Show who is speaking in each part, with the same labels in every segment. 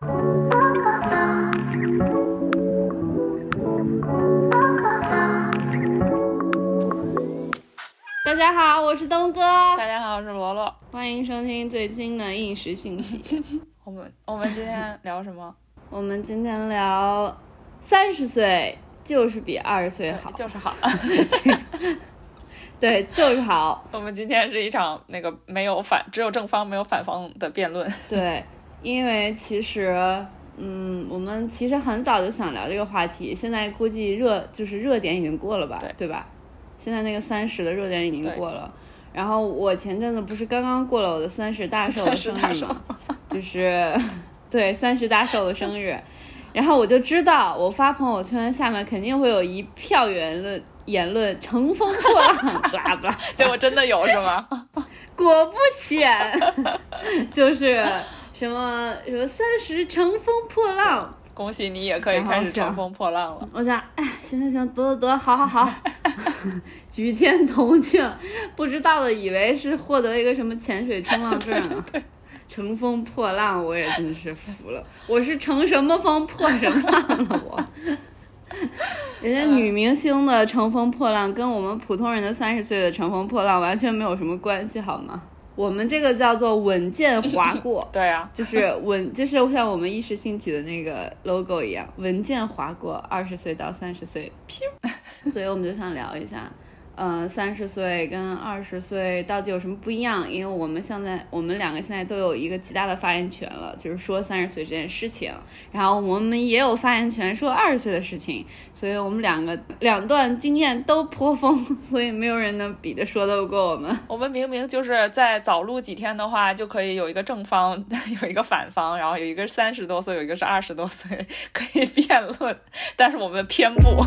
Speaker 1: 大家好，我是东哥。
Speaker 2: 大家好，我是罗罗。
Speaker 1: 欢迎收听最新的应时信息。
Speaker 2: 我们我们今天聊什么？
Speaker 1: 我们今天聊三十岁就是比二十岁好，
Speaker 2: 就是好。
Speaker 1: 对，就是好。
Speaker 2: 我们今天是一场那个没有反，只有正方没有反方的辩论。
Speaker 1: 对，因为其实，嗯，我们其实很早就想聊这个话题，现在估计热就是热点已经过了吧？
Speaker 2: 对，
Speaker 1: 对吧？现在那个三十的热点已经过了。然后我前阵子不是刚刚过了我的三十大寿的生日吗？就是对三十大寿的生日，然后我就知道我发朋友圈下面肯定会有一票言论。言论乘风破浪，blah blah，
Speaker 2: 结果真的有是吗？
Speaker 1: 果不其然，就是什么什么三十乘风破浪，
Speaker 2: 恭喜你也可以开始乘风破浪了。
Speaker 1: 我想，哎，行行行，得得得，好好好，举天同庆。不知道的以为是获得一个什么潜水冲浪证 呢？乘风破浪，我也真是服了。我是乘什么风破什么浪了我？人家女明星的乘风破浪跟我们普通人的三十岁的乘风破浪完全没有什么关系，好吗？我们这个叫做稳健划过，
Speaker 2: 对啊，
Speaker 1: 就是稳，就是像我们一时兴起的那个 logo 一样，稳健划过二十岁到三十岁，所以我们就想聊一下。嗯，三十岁跟二十岁到底有什么不一样？因为我们现在我们两个现在都有一个极大的发言权了，就是说三十岁这件事情，然后我们也有发言权说二十岁的事情，所以我们两个两段经验都颇丰，所以没有人能比得说得过我们。
Speaker 2: 我们明明就是在早录几天的话，就可以有一个正方，有一个反方，然后有一个三十多岁，有一个是二十多岁，可以辩论，但是我们偏不。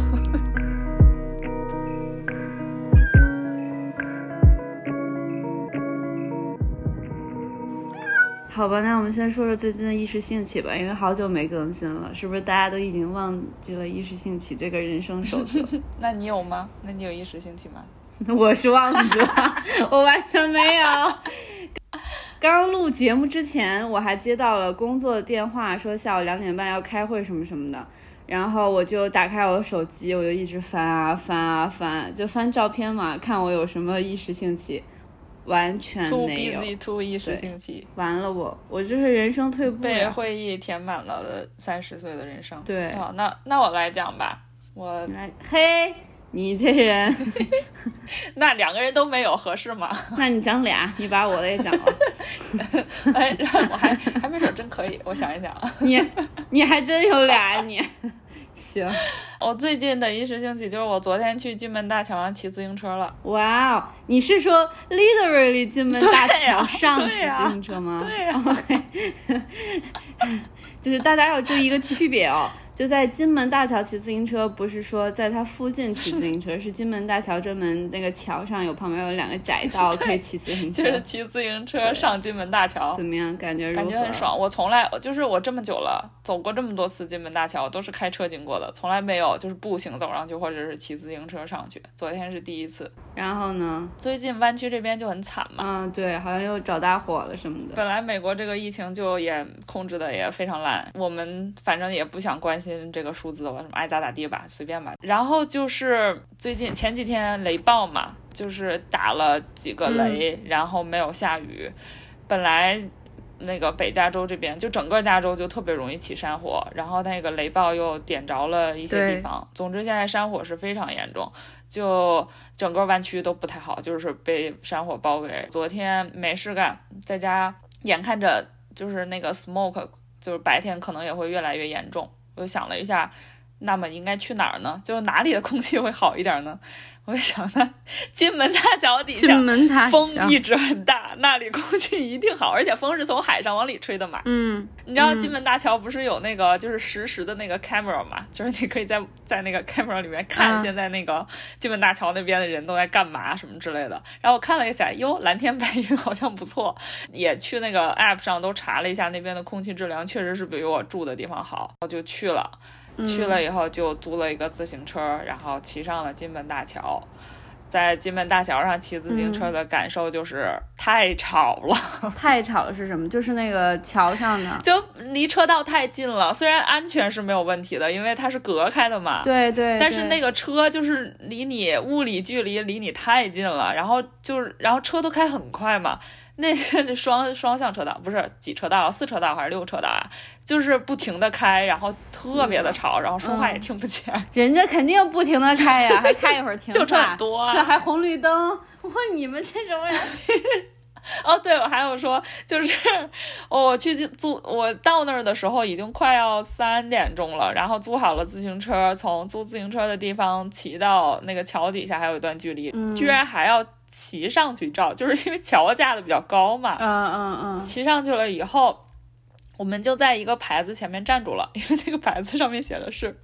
Speaker 1: 好吧，那我们先说说最近的意识兴起吧，因为好久没更新了，是不是大家都已经忘记了意识兴起这个人生守则？
Speaker 2: 那你有吗？那你有意识兴起吗？
Speaker 1: 我是忘记了，我完全没有。刚录节目之前，我还接到了工作的电话，说下午两点半要开会什么什么的，然后我就打开我的手机，我就一直翻啊翻啊翻，就翻照片嘛，看我有什么一时兴起。完全没有。
Speaker 2: Too busy, too 意识兴起。
Speaker 1: 完了，我我就是人生退步。
Speaker 2: 被会议填满了的三十岁的人生。
Speaker 1: 对。
Speaker 2: 好，那那我来讲吧。我
Speaker 1: 来，嘿，你这人，
Speaker 2: 那两个人都没有合适吗？
Speaker 1: 那你讲俩，你把我的也讲了。
Speaker 2: 哎，我还还没准真可以，我想一想。
Speaker 1: 你你还真有俩你。行，
Speaker 2: 我最近的一时兴起就是我昨天去金门大桥上骑自行车了。
Speaker 1: 哇哦，你是说 literally 金门大桥上骑自行车吗？
Speaker 2: 对呀，
Speaker 1: 就是大家要注意一个区别哦。就在金门大桥骑自行车，不是说在它附近骑自行车，是金门大桥专门那个桥上有旁边有两个窄道 可以骑自行车。
Speaker 2: 就是骑自行车上金门大桥，
Speaker 1: 怎么样？感觉
Speaker 2: 感觉很爽。我从来就是我这么久了，走过这么多次金门大桥，都是开车经过的，从来没有就是步行走上去或者是骑自行车上去。昨天是第一次。
Speaker 1: 然后呢？
Speaker 2: 最近湾区这边就很惨嘛。
Speaker 1: 嗯，对，好像又找大火了什么的。
Speaker 2: 本来美国这个疫情就也控制的也非常烂，我们反正也不想关心这个数字。了什么爱咋咋地吧，随便吧。然后就是最近前几天雷暴嘛，就是打了几个雷，然后没有下雨。本来那个北加州这边就整个加州就特别容易起山火，然后那个雷暴又点着了一些地方。总之现在山火是非常严重，就整个湾区都不太好，就是被山火包围。昨天没事干，在家眼看着就是那个 smoke，就是白天可能也会越来越严重。我就想了一下。那么应该去哪儿呢？就哪里的空气会好一点呢？我就想，那金门大桥底下门风一直很大，那里空气一定好，而且风是从海上往里吹的嘛。
Speaker 1: 嗯，
Speaker 2: 你知道金门大桥不是有那个就是实时的那个 camera 嘛？就是你可以在在那个 camera 里面看现在那个金门大桥那边的人都在干嘛什么之类的。然后我看了一下，哟，蓝天白云好像不错。也去那个 app 上都查了一下那边的空气质量，确实是比我住的地方好，我就去了。去了以后就租了一个自行车，然后骑上了金门大桥。在金门大桥上骑自行车的感受就是太吵了，
Speaker 1: 太吵了是什么？就是那个桥上的，
Speaker 2: 就离车道太近了。虽然安全是没有问题的，因为它是隔开的嘛。
Speaker 1: 对对。
Speaker 2: 但是那个车就是离你物理距离离你太近了，然后就是然后车都开很快嘛。那那双双向车道不是几车道，四车道还是六车道啊？就是不停的开，然后特别的吵，然后说话也听不见。
Speaker 1: 人家肯定不停的开呀，还开一会儿 停。
Speaker 2: 就车很多，
Speaker 1: 这还红绿灯。我你们这种人。
Speaker 2: 哦，对，我还有说，就是我去租，我到那儿的时候已经快要三点钟了，然后租好了自行车，从租自行车的地方骑到那个桥底下还有一段距离，居然还要。骑上去照，就是因为桥架的比较高嘛。
Speaker 1: 嗯嗯嗯。
Speaker 2: 骑上去了以后，我们就在一个牌子前面站住了，因为那个牌子上面写的是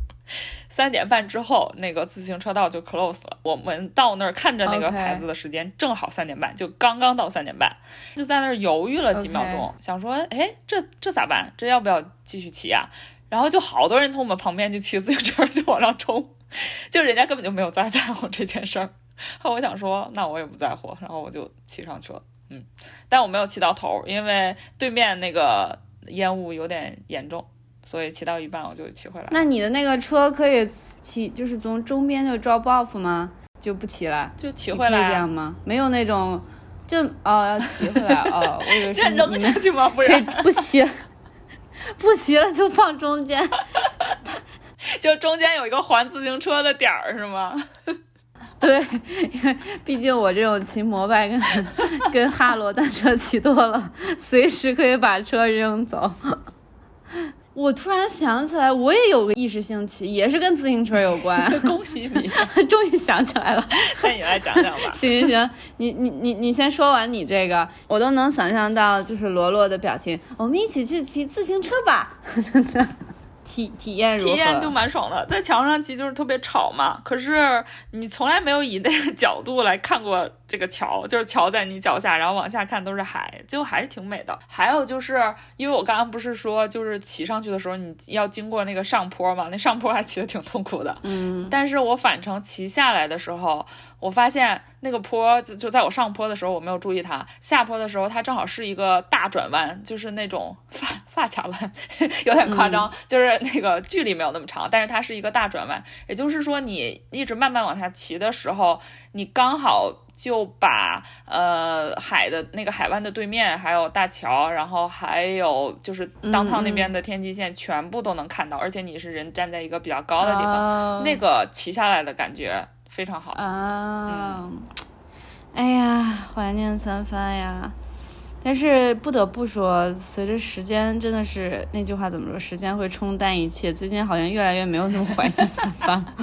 Speaker 2: 三点半之后那个自行车道就 close 了。我们到那儿看着那个牌子的时间，正好三点半，就刚刚到三点半，就在那儿犹豫了几秒钟，想说，哎，这这咋办？这要不要继续骑啊？然后就好多人从我们旁边就骑自行车就往上冲，就人家根本就没有在在乎这件事儿。后我想说，那我也不在乎，然后我就骑上去了，嗯，但我没有骑到头，因为对面那个烟雾有点严重，所以骑到一半我就骑回来。
Speaker 1: 那你的那个车可以骑，就是从中边就 drop off 吗？就不骑了？
Speaker 2: 就骑回来
Speaker 1: 这样吗？没有那种，就哦要骑回来哦，我以为是
Speaker 2: 扔下去吗？不
Speaker 1: 是，不骑，不骑了就放中间，
Speaker 2: 就中间有一个还自行车的点儿是吗？
Speaker 1: 对，因 为毕竟我这种骑摩拜跟跟哈罗单车骑多了，随时可以把车扔走。我突然想起来，我也有个意识性骑，也是跟自行车有关。
Speaker 2: 恭喜你，
Speaker 1: 终于想起来了。
Speaker 2: 那你来讲讲吧。
Speaker 1: 行行行，你你你你先说完你这个，我都能想象到，就是罗罗的表情。我们一起去骑自行车吧。体体验
Speaker 2: 体验就蛮爽的，在桥上骑就是特别吵嘛。可是你从来没有以那个角度来看过这个桥，就是桥在你脚下，然后往下看都是海，就还是挺美的。还有就是因为我刚刚不是说，就是骑上去的时候你要经过那个上坡嘛，那上坡还骑的挺痛苦的。
Speaker 1: 嗯，
Speaker 2: 但是我返程骑下来的时候。我发现那个坡就就在我上坡的时候，我没有注意它；下坡的时候，它正好是一个大转弯，就是那种发发卡弯，有点夸张，就是那个距离没有那么长，但是它是一个大转弯。也就是说，你一直慢慢往下骑的时候，你刚好就把呃海的那个海湾的对面，还有大桥，然后还有就是当趟那边的天际线，全部都能看到，而且你是人站在一个比较高的地方，那个骑下来的感觉。非常好
Speaker 1: 啊！哎呀，怀念三番呀！但是不得不说，随着时间，真的是那句话怎么说？时间会冲淡一切。最近好像越来越没有那么怀念三番。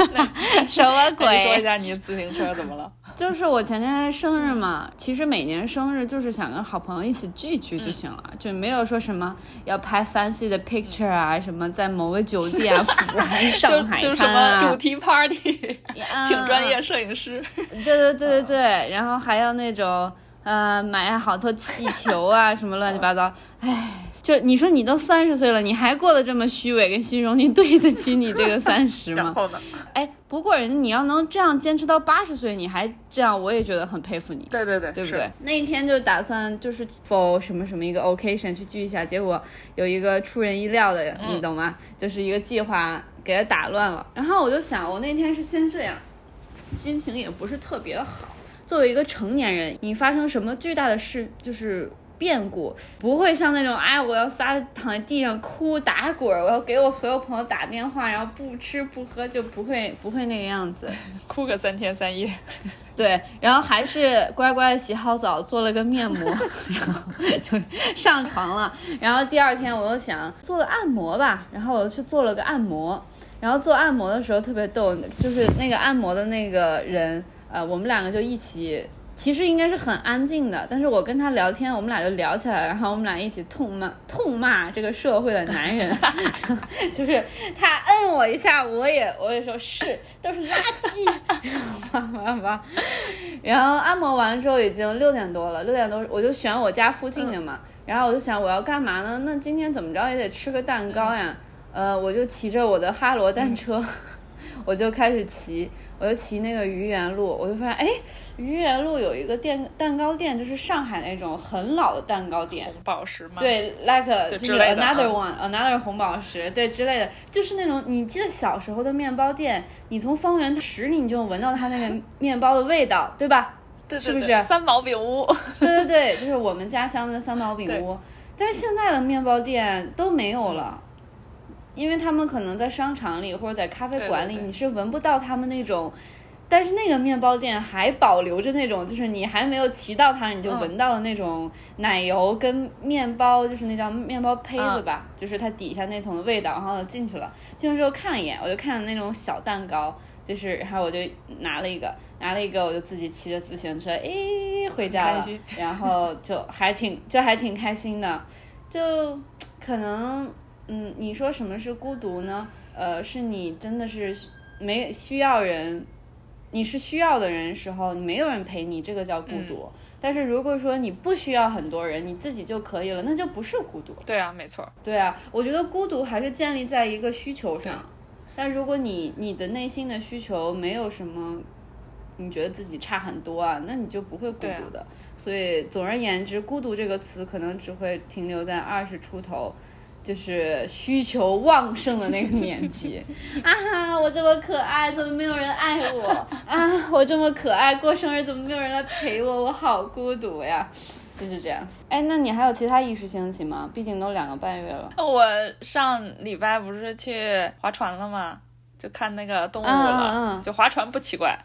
Speaker 1: 什么鬼？
Speaker 2: 说一下你的自行车怎么了？
Speaker 1: 就是我前天生日嘛，其实每年生日就是想跟好朋友一起聚一聚就行了，就没有说什么要拍 fancy 的 picture 啊，什么在某个酒店啊、福安、上海什
Speaker 2: 么，主题 party，请专业摄影师。
Speaker 1: 对对对对对，然后还要那种呃买好多气球啊，什么乱七八糟，唉。就你说你都三十岁了，你还过得这么虚伪跟虚荣，你对得起你这个 三十吗？
Speaker 2: 然后呢？
Speaker 1: 哎，不过人家你要能这样坚持到八十岁，你还这样，我也觉得很佩服你。
Speaker 2: 对对对，
Speaker 1: 对不对？那一天就打算就是否什么什么一个 occasion 去聚一下，结果有一个出人意料的，你懂吗？就是一个计划给他打乱了。然后我就想，我那天是先这样，心情也不是特别好。作为一个成年人，你发生什么巨大的事，就是。变故不会像那种哎，我要撒躺在地上哭打滚，我要给我所有朋友打电话，然后不吃不喝，就不会不会那个样子，
Speaker 2: 哭个三天三夜。
Speaker 1: 对，然后还是乖乖的洗好澡，做了个面膜，然后就上床了。然后第二天我又想做个按摩吧，然后我去做了个按摩。然后做按摩的时候特别逗，就是那个按摩的那个人，呃，我们两个就一起。其实应该是很安静的，但是我跟他聊天，我们俩就聊起来了，然后我们俩一起痛骂痛骂这个社会的男人，就是他摁我一下，我也我也说是都是垃圾，叭叭叭。然后按摩完之后已经六点多了，六点多我就选我家附近的嘛，然后我就想我要干嘛呢？那今天怎么着也得吃个蛋糕呀，呃，我就骑着我的哈罗单车。我就开始骑，我就骑那个愚园路，我就发现，哎，愚园路有一个店蛋糕店，就是上海那种很老的蛋糕店，
Speaker 2: 红宝石嘛，
Speaker 1: 对，like 就是 another
Speaker 2: 嗯
Speaker 1: one，another 红宝石，对之类的，就是那种你记得小时候的面包店，你从方圆十里你就能闻到它那个 面包的味道，对吧？
Speaker 2: 对对
Speaker 1: 是不是
Speaker 2: 三毛饼屋？
Speaker 1: 对对对，就是我们家乡的三毛饼屋。但是现在的面包店都没有了，因为他们可能在商场里或者在咖啡馆里，
Speaker 2: 对对对
Speaker 1: 你是闻不到他们那种。但是那个面包店还保留着那种，就是你还没有骑到它，你就
Speaker 2: 嗯
Speaker 1: 闻到了那种奶油跟面包，就是那叫面包胚子
Speaker 2: 嗯
Speaker 1: 吧，就是它底下那层的味道，然后进去了。进去之后看了一眼，我就看那种小蛋糕，就是然后我就拿了一个，拿了一个，我就自己骑着自行车，诶，回家了，然后就还挺就还挺开心的，就可能嗯，你说什么是孤独呢？呃，是你真的是没需要人，你是需要的人时候，没有人陪你，这个叫孤独。但是如果说你不需要很多人，你自己就可以了，那就不是孤独。
Speaker 2: 对啊，没错。
Speaker 1: 对啊，我觉得孤独还是建立在一个需求上。但如果你你的内心的需求没有什么，你觉得自己差很多啊，那你就不会孤独的。所以总而言之，孤独这个词可能只会停留在二十出头。就是需求旺盛的那个年纪 啊！我这么可爱，怎么没有人爱我 啊？我这么可爱，过生日怎么没有人来陪我？我好孤独呀！就是这样。哎，那你还有其他意识兴起吗？毕竟都两个半月了。
Speaker 2: 我上礼拜不是去划船了吗？就看那个动物了。
Speaker 1: 嗯嗯嗯
Speaker 2: 就划船不奇怪，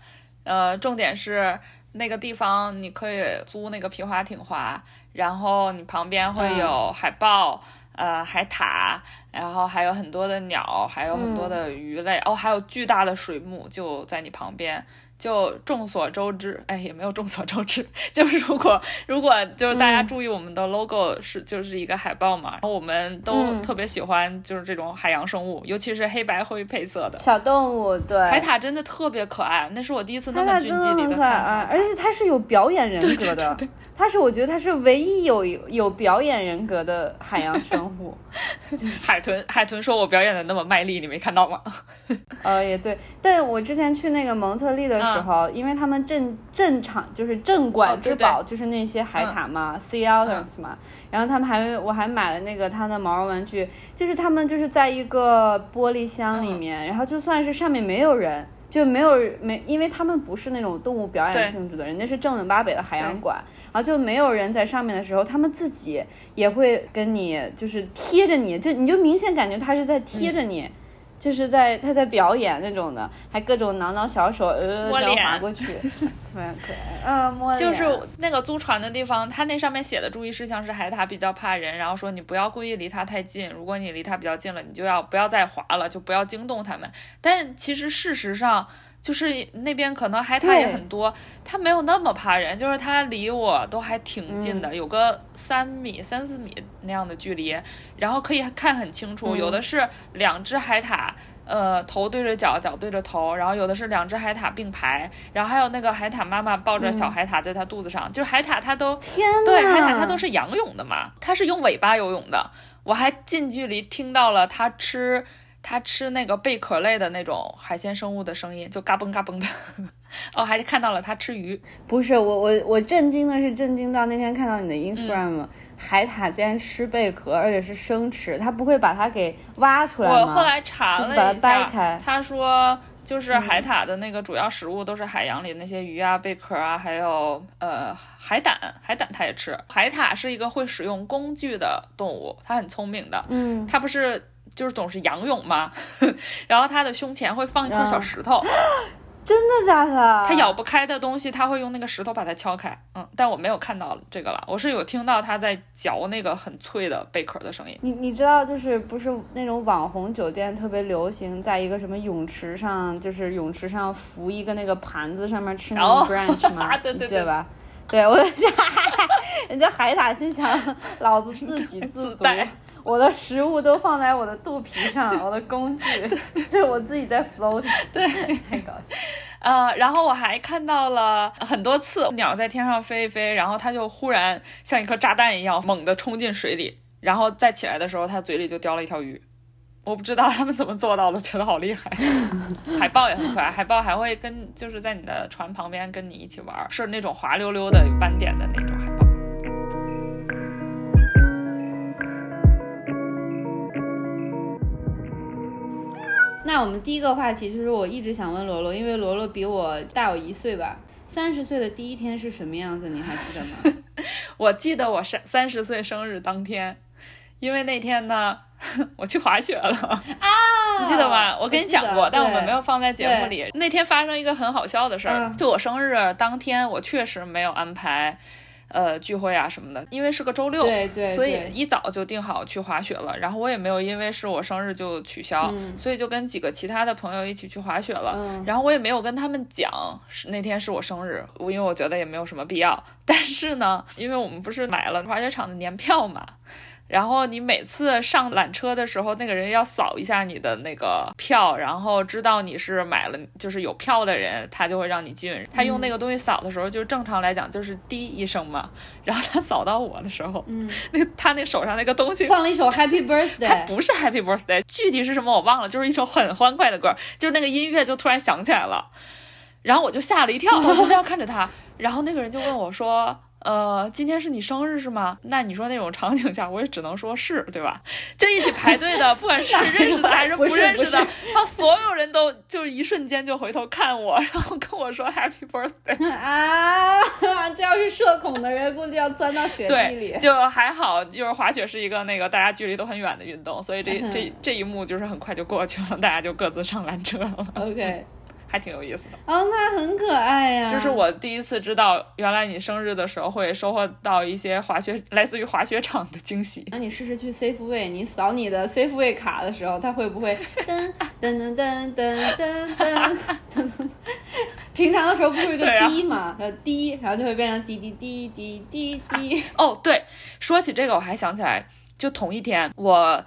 Speaker 2: 呃，重点是那个地方你可以租那个皮划艇划，然后你旁边会有海豹。呃，海獭，然后还有很多的鸟，还有很多的鱼类，哦，还有巨大的水母就在你旁边。就众所周知，哎，也没有众所周知，就是如果如果就是大家注意我们的 logo 是、就是一个海报嘛，然后我们都
Speaker 1: 嗯
Speaker 2: 特别喜欢就是这种海洋生物，尤其是黑白灰配色的。
Speaker 1: 小动物，对，
Speaker 2: 海獭真的特别可爱，那是我第一次那么近距离
Speaker 1: 的
Speaker 2: 看
Speaker 1: 啊而且它是有表演人 格的，它是我觉得它是唯一有有表演人格的海洋生物。
Speaker 2: 海豚。海豚说：“我表演的那么卖力，你没看到吗
Speaker 1: 呃，也对，但我之前去那个蒙特利的时候，因为他们镇镇场就是镇
Speaker 2: 哦
Speaker 1: 馆之宝，就是那些海獭嘛、s e a otters 嘛，然后他们还我还买了那个它的毛绒玩具，就是他们就是在一个玻璃箱里面，然后就算是上面没有人。就没有没，因为他们不是那种动物表演性质的，人家是正经八百的海洋馆，然后就没有人在上面的时候，他们自己也会跟你就是贴着你，就你就明显感觉他是在贴着你，就是在他在表演那种的，还各种挠挠小手，呃，这样
Speaker 2: 摸脸
Speaker 1: 划过去，特别可爱，嗯，摸？”脸，
Speaker 2: 就是那个租船的地方，他那上面写的注意事项是海獭比较怕人，然后说你不要故意离它太近，如果你离它比较近了，你就要不要再划了，就不要惊动它们。但其实事实上。就是那边可能海獭也很多，它没有那么怕人，就是它离我都还挺近的，有个三米、三四米那样的距离，然后可以看很清楚。有的是两只海獭，呃，头对着脚，脚对着头，然后有的是两只海獭并排，然后还有那个海獭妈妈抱着小海獭在它肚子上，就是海獭它都
Speaker 1: 天
Speaker 2: 对海獭它都是仰泳的嘛，它是用尾巴游泳的。我还近距离听到了它吃。它吃那个贝壳类的那种海鲜生物的声音，就嘎嘣嘎嘣的。哦，还看到了它吃鱼。
Speaker 1: 不是我我我震惊的是震惊到那天看到你的
Speaker 2: 嗯
Speaker 1: Instagram，、海獭竟然吃贝壳，而且是生吃，它不会把它给挖出来吗？
Speaker 2: 我后来查
Speaker 1: 就是把它
Speaker 2: 了一下，
Speaker 1: 掰开。
Speaker 2: 他说就是海獭的那个主要食物都是海洋里那些鱼啊、贝壳啊，还有呃海胆，海胆它也吃。海獭是一个会使用工具的动物，它很聪明的。
Speaker 1: 嗯，
Speaker 2: 它不是就是总是仰泳嘛？然后他的胸前会放一块小石头，
Speaker 1: 真的假的？
Speaker 2: 他咬不开的东西，他会用那个石头把它敲开。嗯，但我没有看到这个了，我是有听到他在嚼那个很脆的贝壳的声音。
Speaker 1: 你你知道，就是不是那种网红酒店特别流行，在一个什么泳池上，就是泳池上浮一个那个盘子，上面吃那种
Speaker 2: 哦
Speaker 1: brunch 吗？
Speaker 2: 对对
Speaker 1: 对吧？对，我在想，人家海獭心想，老子自给 自足我的食物都放在我的肚皮上，我的工具就是我自己在 float，对，太搞笑。
Speaker 2: 呃，然后我还看到了很多次鸟在天上飞一飞，然后它就忽然像一颗炸弹一样猛地冲进水里，然后再起来的时候，它嘴里就叼了一条鱼。我不知道他们怎么做到的，觉得好厉害。海豹也很可爱，海豹还会跟就是在你的船旁边跟你一起玩，是那种滑溜溜的有斑点的那种海豹。
Speaker 1: 那我们第一个话题就是我一直想问罗罗，因为罗罗比我大我一岁吧。三十岁的第一天是什么样子？你还记得吗？
Speaker 2: 我记得我三三十岁生日当天，因为那天呢，我去滑雪了啊，你记得吗？我跟你讲过，但我们没有放在节目里。那天发生一个很好笑的事儿，就我生日当天，我确实没有安排。呃，聚会啊什么的，因为是个周六，
Speaker 1: 对对，
Speaker 2: 所以一早就定好去滑雪了。然后我也没有因为是我生日就取消，所以就跟几个其他的朋友一起去滑雪了。然后我也没有跟他们讲是那天是我生日，因为我觉得也没有什么必要。但是呢，因为我们不是买了滑雪场的年票嘛。然后你每次上缆车的时候，那个人要扫一下你的那个票，然后知道你是买了，就是有票的人，他就会让你进。他用那个东西扫的时候，就正常来讲就是滴一声嘛。然后他扫到我的时候，嗯，那他那手上那个东西
Speaker 1: 放了一首 Happy Birthday，
Speaker 2: 他不是 Happy Birthday，具体是什么我忘了，就是一首很欢快的歌，就是那个音乐就突然响起来了，然后我就吓了一跳，我就这样看着他，然后那个人就问我说。呃，今天是你生日是吗？那你说那种场景下，我也只能说是对吧？就一起排队的，不管是认识的还是 不认识的，然后所有人都就一瞬间就回头看我，然后跟我说 Happy Birthday
Speaker 1: 啊！这要是社恐的人，估计要钻到雪地里。
Speaker 2: 就还好，就是滑雪是一个那个大家距离都很远的运动，所以这这这一幕就是很快就过去了，大家就各自上缆车了。
Speaker 1: OK。
Speaker 2: 还挺有意思的
Speaker 1: 哦，那很可爱呀。
Speaker 2: 这是我第一次知道，原来你生日的时候会收获到一些滑雪，来自于滑雪场的惊喜。
Speaker 1: 那你试试去 Safeway，你扫你的 Safeway 卡的时候，它会不会噔噔噔噔噔噔噔噔？平常的时候不是一个滴嘛，叫滴，然后就会变成滴滴滴滴滴滴。
Speaker 2: 哦，对，说起这个，我还想起来，就同一天，我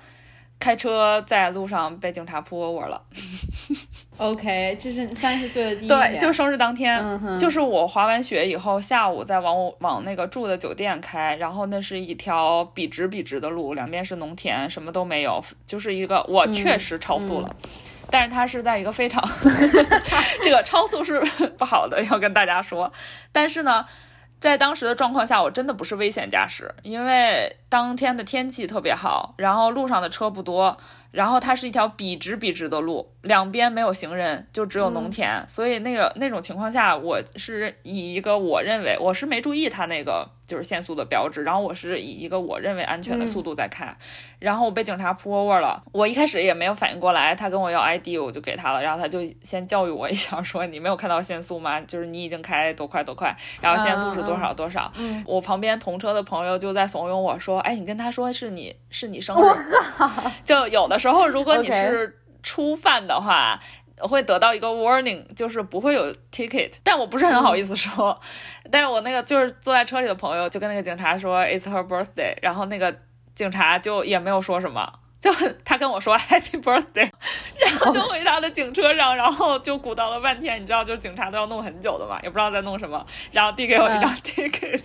Speaker 2: 开车在路上被警察扑 over 了。
Speaker 1: OK，这是三十岁的第一天，
Speaker 2: 对，就生日当天，就是我滑完雪以后，下午再往我往那个住的酒店开，然后那是一条笔直笔直的路，两边是农田，什么都没有，就是一个我确实超速了，但是它是在一个非常 这个超速是不好的，要跟大家说，但是呢。在当时的状况下，我真的不是危险驾驶，因为当天的天气特别好，然后路上的车不多，然后它是一条笔直笔直的路，两边没有行人，就只有农田，所以那个那种情况下，我是以一个我认为我是没注意它那个。就是限速的标志，然后我是以一个我认为安全的速度在开，然后我被警察 pull over 了，我一开始也没有反应过来，他跟我要 ID，我就给他了，然后他就先教育我一下，说你没有看到限速吗？就是你已经开多快多快，然后限速是多少多少。我旁边同车的朋友就在怂恿我说，哎，你跟他说是你是你生日，就有的时候如果你是初犯的话。会得到一个 warning，就是不会有 ticket，但我不是很好意思说。但是我那个就是坐在车里的朋友就跟那个警察说 it's her birthday，然后那个警察就也没有说什么。就他跟我说 Happy Birthday，然后就回他的警车上，然后就鼓捣了半天，你知道，就是警察都要弄很久的嘛，也不知道在弄什么，然后递给我一张 ticket，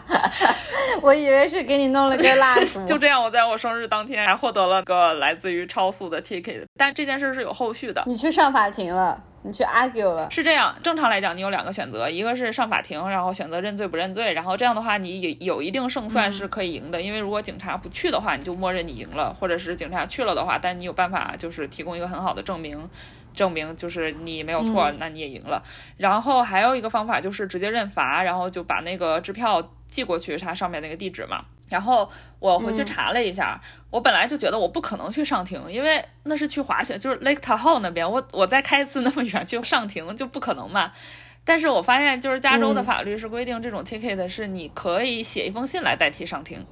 Speaker 1: 我以为是给你弄了个蜡烛。
Speaker 2: 就这样，我在我生日当天还获得了个来自于超速的 ticket，但这件事是有后续的。
Speaker 1: 你去上法庭了。你去 argue 了，
Speaker 2: 是这样。正常来讲，你有两个选择，一个是上法庭，然后选择认罪不认罪，然后这样的话，你有有一定胜算是可以赢的。因为如果警察不去的话，你就默认你赢了；或者是警察去了的话，但你有办法就是提供一个很好的证明，证明就是你没有错，那你也赢了。然后还有一个方法就是直接认罚，然后就把那个支票寄过去，它上面那个地址嘛。然后我回去查了一下，我本来就觉得我不可能去上庭，因为那是去滑雪，就是 Lake Tahoe 那边，我我再开一次那么远去上庭就不可能嘛。但是我发现，就是加州的法律是规定，这种 ticket 是你可以写一封信来代替上庭，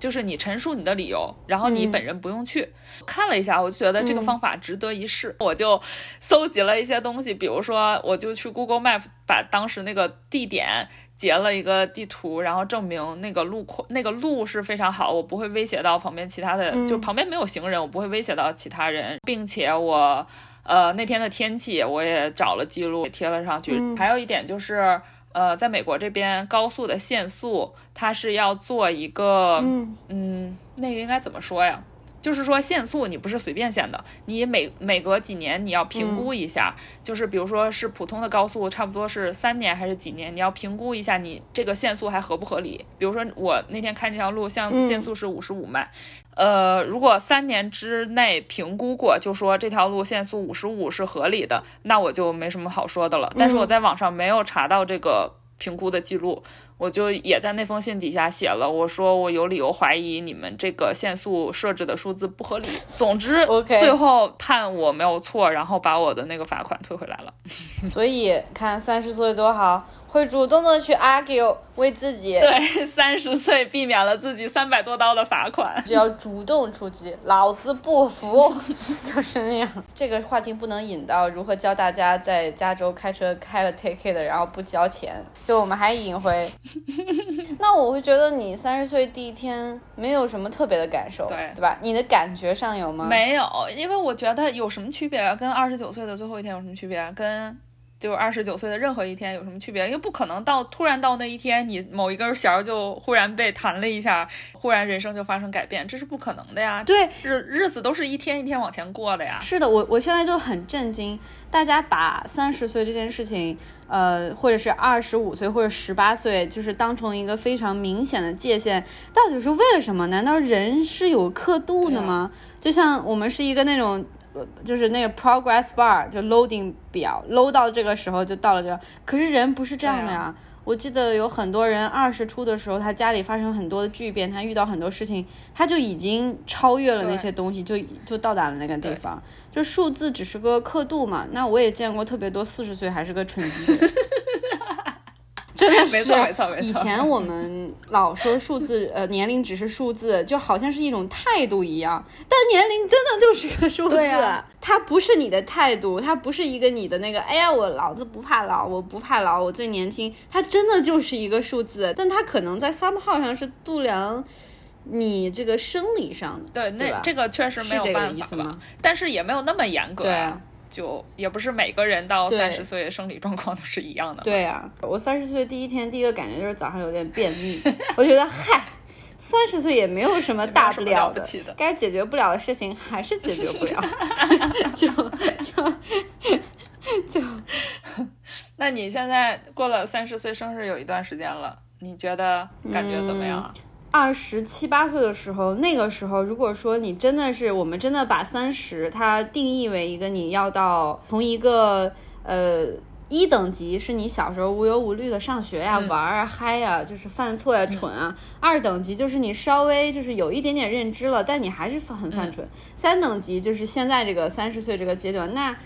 Speaker 2: 就是你陈述你的理由，然后你本人不用去。看了一下，我就觉得这个方法值得一试，我就搜集了一些东西，比如说我就去 Google Map 把当时那个地点。截了一个地图，然后证明那个路况，那个路是非常好，我不会威胁到旁边其他的，就旁边没有行人，我不会威胁到其他人，并且我，呃，那天的天气我也找了记录贴了上去。还有一点就是，呃，在美国这边高速的限速，它是要做一个，嗯，那个应该怎么说呀？就是说限速你不是随便限的，你每每隔几年你要评估一下，就是比如说是普通的高速，差不多是三年还是几年，你要评估一下你这个限速还合不合理。比如说我那天开那条路，像限速是五十五迈。呃，如果三年之内评估过，就说这条路限速五十五是合理的，那我就没什么好说的了。但是我在网上没有查到这个评估的记录，我就也在那封信底下写了，我说我有理由怀疑你们这个限速设置的数字不合理。总之
Speaker 1: ，OK，
Speaker 2: 最后判我没有错，然后把我的那个罚款退回来了。
Speaker 1: 所以看三十岁多好。会主动的去 argue 为自己
Speaker 2: 对 三十岁避免了自己三百多刀的罚款，
Speaker 1: 就要主动出击，老子不服，就是那样。这个话题不能引到如何教大家在加州开车开了 take it 然后不交钱，就我们还引回。那我会觉得你三十岁第一天没有什么特别的感受，
Speaker 2: 对
Speaker 1: 对吧？你的感觉上有吗？
Speaker 2: 没有，因为我觉得有什么区别啊？跟二十九岁的最后一天有什么区别啊？跟就是二十九岁的任何一天有什么区别？因为不可能到突然到那一天，你某一根弦就忽然被弹了一下，忽然人生就发生改变，这是不可能的呀。
Speaker 1: 对，
Speaker 2: 日日子都是一天一天往前过的呀。
Speaker 1: 是的，我我现在就很震惊，大家把三十岁这件事情，呃，或者是二十五岁或者十八岁，就是当成一个非常明显的界限，到底是为了什么？难道人是有刻度的吗？就像我们是一个那种。就是那个 progress bar 就 loading 表，load 到这个时候就到了这个。可是人不是这样的呀。我记得有很多人二十出的时候，他家里发生很多的巨变，他遇到很多事情，他就已经超越了那些东西，就就到达了那个地方。就数字只是个刻度嘛。那我也见过特别多四十岁还是个蠢逼。真的
Speaker 2: 没错没错没错。
Speaker 1: 以前我们老说数字，呃，年龄只是数字，就好像是一种态度一样。但年龄真的就是个数字，它不是你的态度，它不是一个你的那个，哎呀，我老子不怕老，我不怕老，我最年轻。它真的就是一个数字，但它可能在 some 号上是度量你这个生理上的。
Speaker 2: 对，那这个确实没有办法
Speaker 1: 吧？
Speaker 2: 但是也没有那么严格。
Speaker 1: 对。
Speaker 2: 就也不是每个人到三十岁生理状况都是一样的。
Speaker 1: 对呀，我三十岁第一天第一个感觉就是早上有点便秘，我觉得嗨，三十岁也没有什么大不了
Speaker 2: 的，
Speaker 1: 该解决不了的事情还是解决不了，就 就就。
Speaker 2: 那你现在过了三十岁生日有一段时间了，你觉得感觉怎么样啊？
Speaker 1: 二十七八岁的时候，那个时候，如果说你真的是，我们真的把三十它定义为一个你要到从一个呃一等级是你小时候无忧无虑的上学呀、玩啊、嗨呀，就是犯错呀、蠢啊；二等级就是你稍微就是有一点点认知了，但你还是很犯蠢；三等级就是现在这个三十岁这个阶段，那。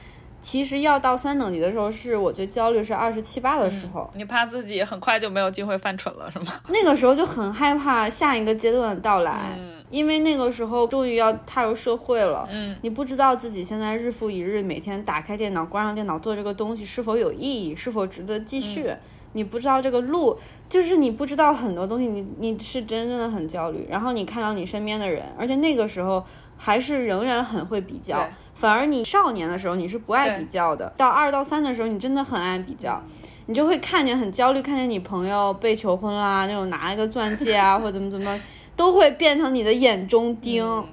Speaker 1: 其实要到三等级的时候，是我觉得焦虑是二十七八的时候。
Speaker 2: 你怕自己很快就没有机会犯蠢了，是吗？
Speaker 1: 那个时候就很害怕下一个阶段的到来，因为那个时候终于要踏入社会了。嗯，你不知道自己现在日复一日，每天打开电脑、关上电脑做这个东西是否有意义，是否值得继续。你不知道这个路，就是你不知道很多东西，你你是真正的很焦虑。然后你看到你身边的人，而且那个时候还是仍然很会比较。反而你少年的时候你是不爱比较的，到二到三的时候你真的很爱比较，你就会看见很焦虑，看见你朋友被求婚啦，那种拿一个钻戒啊 或怎么怎么，都会变成你的眼中钉，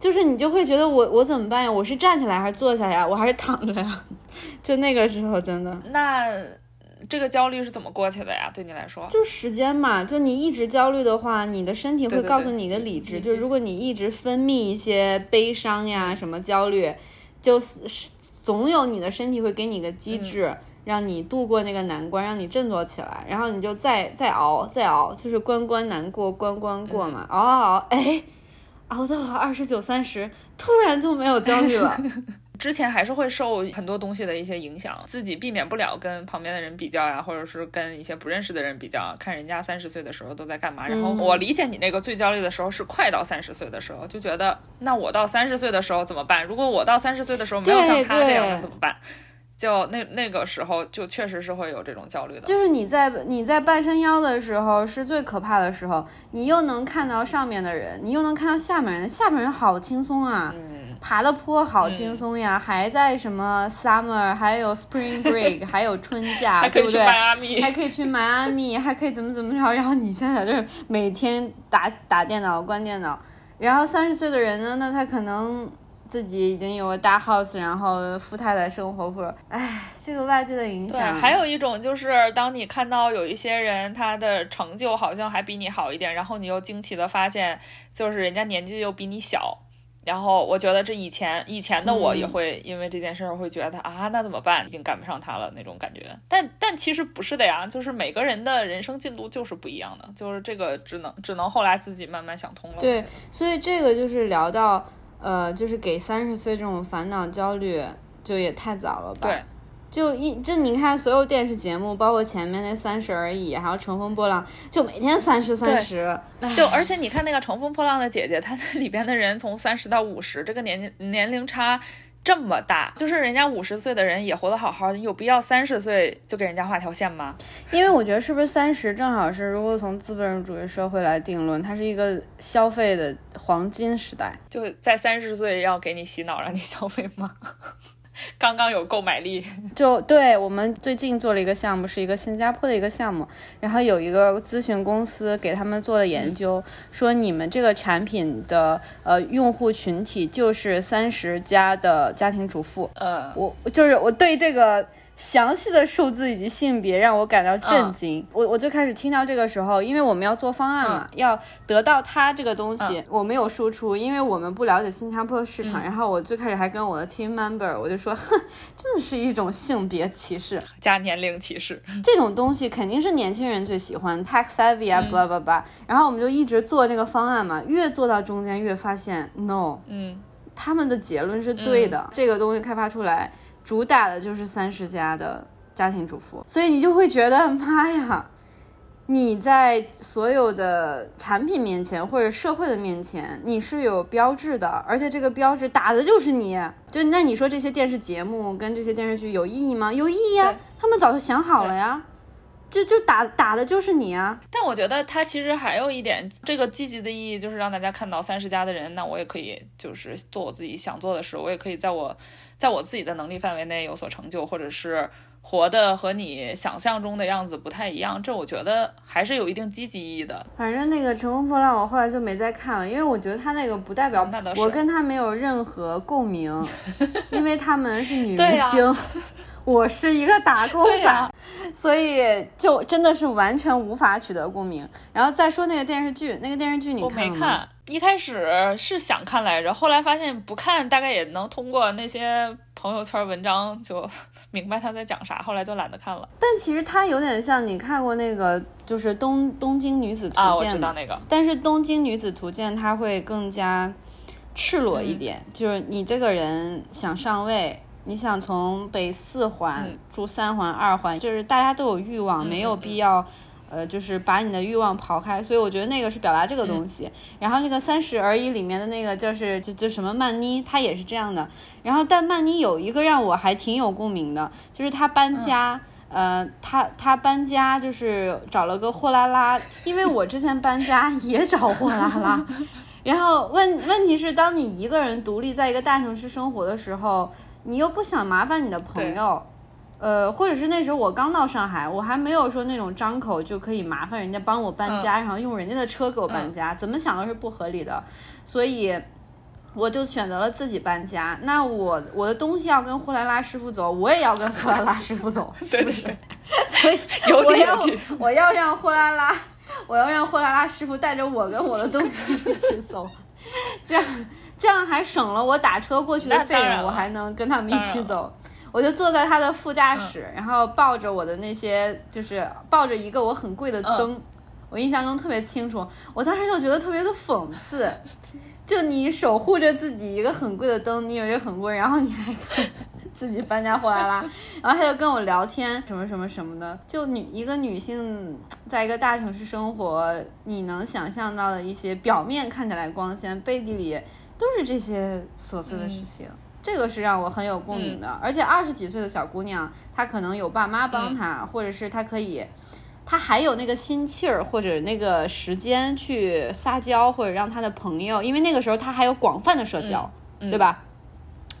Speaker 1: 就是你就会觉得我我怎么办呀？我是站起来还是坐下呀？我还是躺着呀？就那个时候真的
Speaker 2: 那。这个焦虑是怎么过去的呀？对你来说，
Speaker 1: 就时间嘛。就你一直焦虑的话，你的身体会告诉你的理智，就如果你一直分泌一些悲伤呀、什么焦虑，就是总有你的身体会给你个机制，让你度过那个难关，让你振作起来，然后你就再再熬，再熬，就是关关难过关关过嘛。熬熬熬，哎，熬到了二十九三十，突然就没有焦虑了。
Speaker 2: 之前还是会受很多东西的一些影响，自己避免不了跟旁边的人比较呀，或者是跟一些不认识的人比较，看人家三十岁的时候都在干嘛。然后我理解你那个最焦虑的时候是快到三十岁的时候，就觉得那我到三十岁的时候怎么办？如果我到三十岁的时候没有像他这样，那怎么办？就那那个时候就确实是会有这种焦虑的。
Speaker 1: 就是你在你在半山腰的时候是最可怕的时候，你又能看到上面的人，你又能看到下面人，下面人好轻松啊。爬的坡好轻松呀，还在什么 summer，还有 spring break，还有春假，对不对？还可以去迈阿密，还可以怎么怎么着？然后你现在在这每天打打电脑、关电脑，然后三十岁的人呢，那他可能自己已经有了大 house，然后富太太生活，或者，哎，这个外界的影
Speaker 2: 对，
Speaker 1: 响。
Speaker 2: 还有一种就是，当你看到有一些人他的成就好像还比你好一点，然后你又惊奇的发现，就是人家年纪又比你小。然后我觉得这以前以前的我也会因为这件事儿会觉得、啊，那怎么办？已经赶不上他了那种感觉。但但其实不是的呀，就是每个人的人生进度就是不一样的，就是这个只能只能后来自己慢慢想通了。
Speaker 1: 对所以这个就是聊到，呃，就是给三十岁这种烦恼焦虑，就也太早了吧？
Speaker 2: 对，
Speaker 1: 就一这你看所有电视节目，包括前面那三十而已，还有乘风破浪，就每天三十三十，
Speaker 2: 就而且你看那个《乘风破浪的姐姐》，她那里边的人从三十到五十，这个年龄年龄差这么大，就是人家五十岁的人也活得好好的，有必要三十岁就给人家画条线吗？
Speaker 1: 因为我觉得是不是三十正好是，如果从资本主义社会来定论，它是一个消费的黄金时代。
Speaker 2: 就在三十岁要给你洗脑让你消费吗？刚刚有购买力，
Speaker 1: 就对我们最近做了一个项目，是一个新加坡的一个项目，然后有一个咨询公司给他们做了研究，说你们这个产品的呃用户群体就是三十加的家庭主妇。
Speaker 2: 呃，
Speaker 1: 我就是我对这个详细的数字以及性别让我感到震惊。我我最开始听到这个时候，因为我们要做方案嘛，要得到它这个东西，我没有输出，因为我们不了解新加坡的市场。然后我最开始还跟我的 team member 我就说，哼，真的是一种性别歧视。
Speaker 2: 加年龄歧视，
Speaker 1: 这种东西肯定是年轻人最喜欢，tech savvy 啊，blah blah blah。然后我们就一直做那个方案嘛，越做到中间越发现 no，
Speaker 2: 嗯，
Speaker 1: 他们的结论是对的。这个东西开发出来，主打的就是三十加的家庭主妇，所以你就会觉得，妈呀，你在所有的产品面前或者社会的面前，你是有标志的，而且这个标志打的就是你。就那你说这些电视节目跟这些电视剧有意义吗？有意义呀、
Speaker 2: 对
Speaker 1: 他们早就想好了呀。就就打打的就是你啊！
Speaker 2: 但我觉得它其实还有一点，这个积极的意义就是让大家看到三十加的人，那我也可以就是做我自己想做的事，我也可以在我在我自己的能力范围内有所成就，或者是活的和你想象中的样子不太一样。这我觉得还是有一定积极意义的。
Speaker 1: 反正那个《乘风破浪》，我后来就没再看了，因为我觉得他那个不代表我跟他没有任何共鸣，因为他们是女明星，我是一个打工仔，所以就真的是完全无法取得共鸣。然后再说那个电视剧，那个电视剧你
Speaker 2: 我
Speaker 1: 看了吗？
Speaker 2: 没看，一开始是想看来着，后来发现不看大概也能通过那些朋友圈文章就明白他在讲啥，后来就懒得看了。
Speaker 1: 但其实它有点像你看过那个就是东东京女子图
Speaker 2: 啊，我
Speaker 1: 鉴吗？
Speaker 2: 知道那个，
Speaker 1: 但是东京女子图鉴它会更加赤裸一点，就是你这个人想上位，你想从北四环、
Speaker 2: 嗯
Speaker 1: 住三环、二环，就是大家都有欲望，没有必要。呃，就是把你的欲望刨开，所以我觉得那个是表达这个东西。然后那个《三十而已》里面的那个就是就就什么曼妮，她也是这样的。然后但曼妮有一个让我还挺有共鸣的，就是她搬家。呃，她她搬家就是找了个货拉拉，因为我之前搬家 也找货拉拉，然后问问题是，当你一个人独立在一个大城市生活的时候，你又不想麻烦你的朋友，呃，或者是那时候我刚到上海，我还没有说那种张口就可以麻烦人家帮我搬家，然后用人家的车给我搬家，怎么想都是不合理的，所以。我就选择了自己搬家。那我我的东西要跟货拉拉师傅走，我也要跟货拉拉师傅走，
Speaker 2: 对对对，
Speaker 1: 所以
Speaker 2: 有
Speaker 1: 我要
Speaker 2: 理有据。
Speaker 1: 我要让货拉拉，我要让货拉拉师傅带着我跟我的东西一起走，这样这样还省了我打车过去的费用，我还能跟他们一起走。我就坐在他的副驾驶，然后抱着我的那些，就是抱着一个我很贵的灯，我印象中特别清楚。我当时就觉得特别的讽刺，就你守护着自己一个很贵的灯，你以为很贵，然后你还看自己搬家回来啦，然后他就跟我聊天什么什么什么的。就女一个女性在一个大城市生活，你能想象到的一些表面看起来光鲜，背地里都是这些琐碎的事情。这个是让我很有共鸣的，而且二十几岁的小姑娘，她可能有爸妈帮她，或者是她可以，她还有那个心气儿或者那个时间去撒娇，或者让她的朋友，因为那个时候她还有广泛的社交，对吧？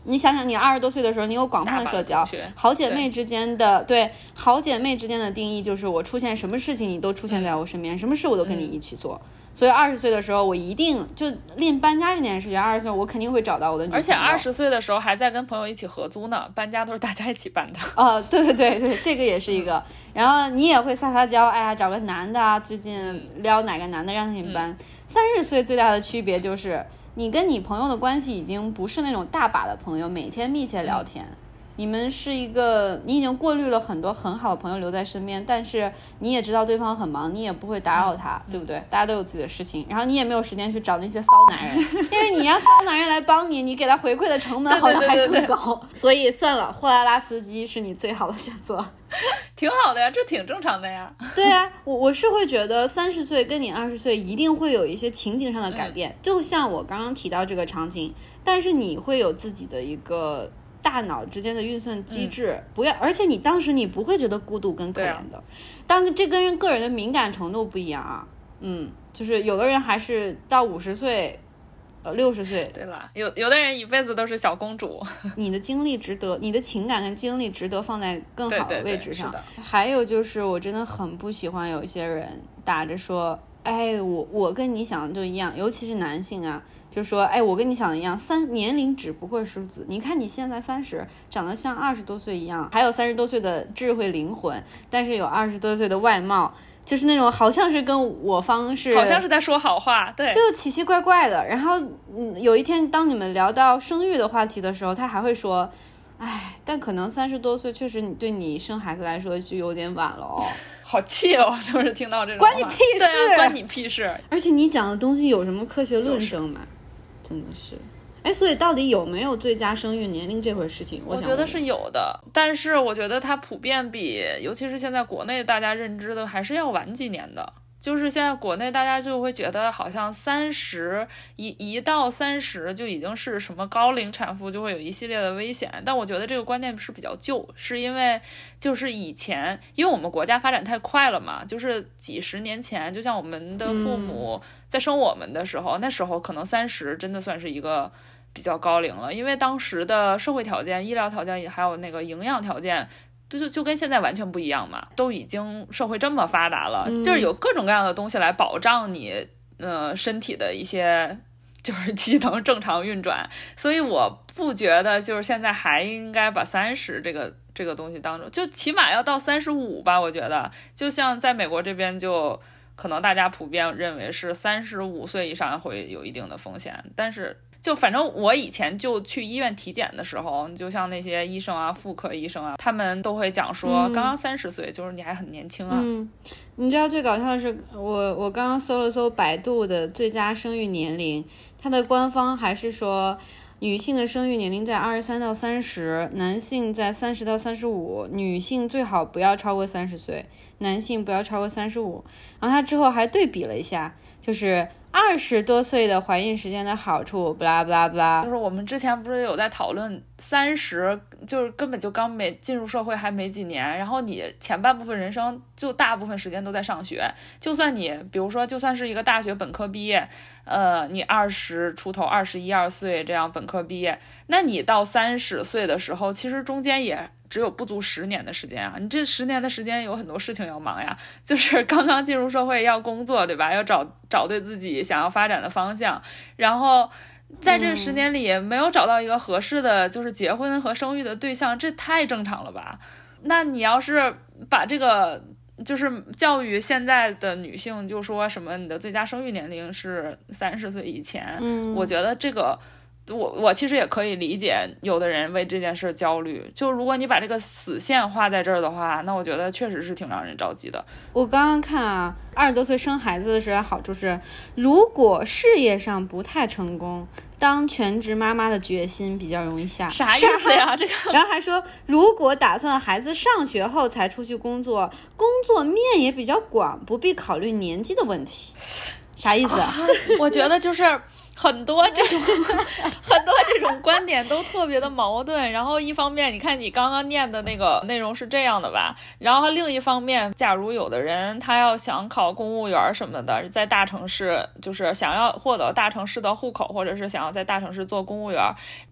Speaker 1: 你想想，你二十多岁的时候，你有广泛的社交，好姐妹之间的对好姐妹之间的定义就是我出现什么事情，你都出现在我身边，什么事我都跟你一起做。所以二十岁的时候，我一定就练搬家这件事情。二十岁，我肯定会找到我的女朋友。
Speaker 2: 而且二十岁的时候还在跟朋友一起合租呢，搬家都是大家一起搬的。
Speaker 1: 哦，对对对对，这个也是一个。然后你也会撒撒娇，哎呀，找个男的啊，最近撩哪个男的让他给你搬。三十岁最大的区别就是，你跟你朋友的关系已经不是那种大把的朋友，每天密切聊天。你们是一个，你已经过滤了很多很好的朋友留在身边，但是你也知道对方很忙，你也不会打扰他，对不对？大家都有自己的事情，然后你也没有时间去找那些骚男人，因为你让骚男人来帮你，你给他回馈的成本好像还更高，所以算了，货拉拉司机是你最好的选择，
Speaker 2: 挺好的呀，这挺正常的呀。
Speaker 1: 对啊，我我是会觉得三十岁跟你二十岁一定会有一些情景上的改变，就像我刚刚提到这个场景，但是你会有自己的一个。大脑之间的运算机制，不要，而且你当时你不会觉得孤独跟可怜的，当这跟人个人的敏感程度不一样啊，嗯，就是有的人还是到五十岁，呃，六十岁，
Speaker 2: 对吧，有有的人一辈子都是小公主，
Speaker 1: 你的经历值得，你的情感跟经历值得放在更好的位置上。还有就是，我真的很不喜欢有一些人打着说，哎，我我跟你想的就一样，尤其是男性啊。就说，哎，我跟你想的一样，三年龄只不过数字。你看你现在三十，长得像二十多岁一样，还有三十多岁的智慧灵魂，但是有二十多岁的外貌，就是那种好像是跟我方是，
Speaker 2: 好像是在说好话，对，
Speaker 1: 就奇奇怪怪的。然后，嗯，有一天当你们聊到生育的话题的时候，他还会说，哎，但可能三十多岁确实你对你生孩子来说就有点晚了哦。
Speaker 2: 好气哦，就是听到这种，
Speaker 1: 关你屁事，
Speaker 2: 关你屁事。
Speaker 1: 而且你讲的东西有什么科学论证吗？真的是，哎，所以到底有没有最佳生育年龄这回事情？我
Speaker 2: 觉得是有的，但是我觉得它普遍比，尤其是现在国内大家认知的还是要晚几年的。就是现在国内大家就会觉得好像三十一一到三十就已经是什么高龄产妇，就会有一系列的危险。但我觉得这个观念是比较旧，是因为就是以前因为我们国家发展太快了嘛，就是几十年前，就像我们的父母在生我们的时候，那时候可能三十真的算是一个比较高龄了，因为当时的社会条件、医疗条件也还有那个营养条件。就就就跟现在完全不一样嘛，都已经社会这么发达了，就是有各种各样的东西来保障你，呃，身体的一些就是机能正常运转，所以我不觉得就是现在还应该把三十这个这个东西当中，就起码要到三十五吧，我觉得，就像在美国这边，就可能大家普遍认为是三十五岁以上会有一定的风险，但是。就反正我以前就去医院体检的时候，就像那些医生啊、妇科医生啊，他们都会讲说，刚刚三十岁，就是你还很年轻啊。
Speaker 1: 嗯，你知道最搞笑的是，我我刚刚搜了搜百度的最佳生育年龄，它的官方还是说，女性的生育年龄在二十三到三十，男性在三十到三十五，女性最好不要超过三十岁，男性不要超过三十五。然后他之后还对比了一下，就是。二十多岁的怀孕时间的好处，不啦不啦不啦，
Speaker 2: 就是我们之前不是有在讨论，三十就是根本就刚没进入社会还没几年，然后你前半部分人生就大部分时间都在上学，就算你比如说就算是一个大学本科毕业，呃，你二十出头二十一二岁这样本科毕业，那你到三十岁的时候，其实中间也。只有不足十年的时间啊！你这十年的时间有很多事情要忙呀，就是刚刚进入社会要工作，对吧？要找找对自己想要发展的方向，然后在这十年里没有找到一个合适的就是结婚和生育的对象，这太正常了吧？那你要是把这个就是教育现在的女性，就说什么你的最佳生育年龄是三十岁以前，
Speaker 1: 嗯，
Speaker 2: 我觉得这个。我我其实也可以理解有的人为这件事焦虑，就如果你把这个死线画在这儿的话，那我觉得确实是挺让人着急的。
Speaker 1: 我刚刚看啊，二十多岁生孩子的时候好处是，如果事业上不太成功，当全职妈妈的决心比较容易下。
Speaker 2: 啥意思呀？这个。
Speaker 1: 然后还说，如果打算孩子上学后才出去工作，工作面也比较广，不必考虑年纪的问题。啥意思？
Speaker 2: 我觉得就是。很多这种 很多这种观点都特别的矛盾。然后一方面，你看你刚刚念的那个内容是这样的吧？然后另一方面，假如有的人他要想考公务员什么的，在大城市，就是想要获得大城市的户口，或者是想要在大城市做公务员，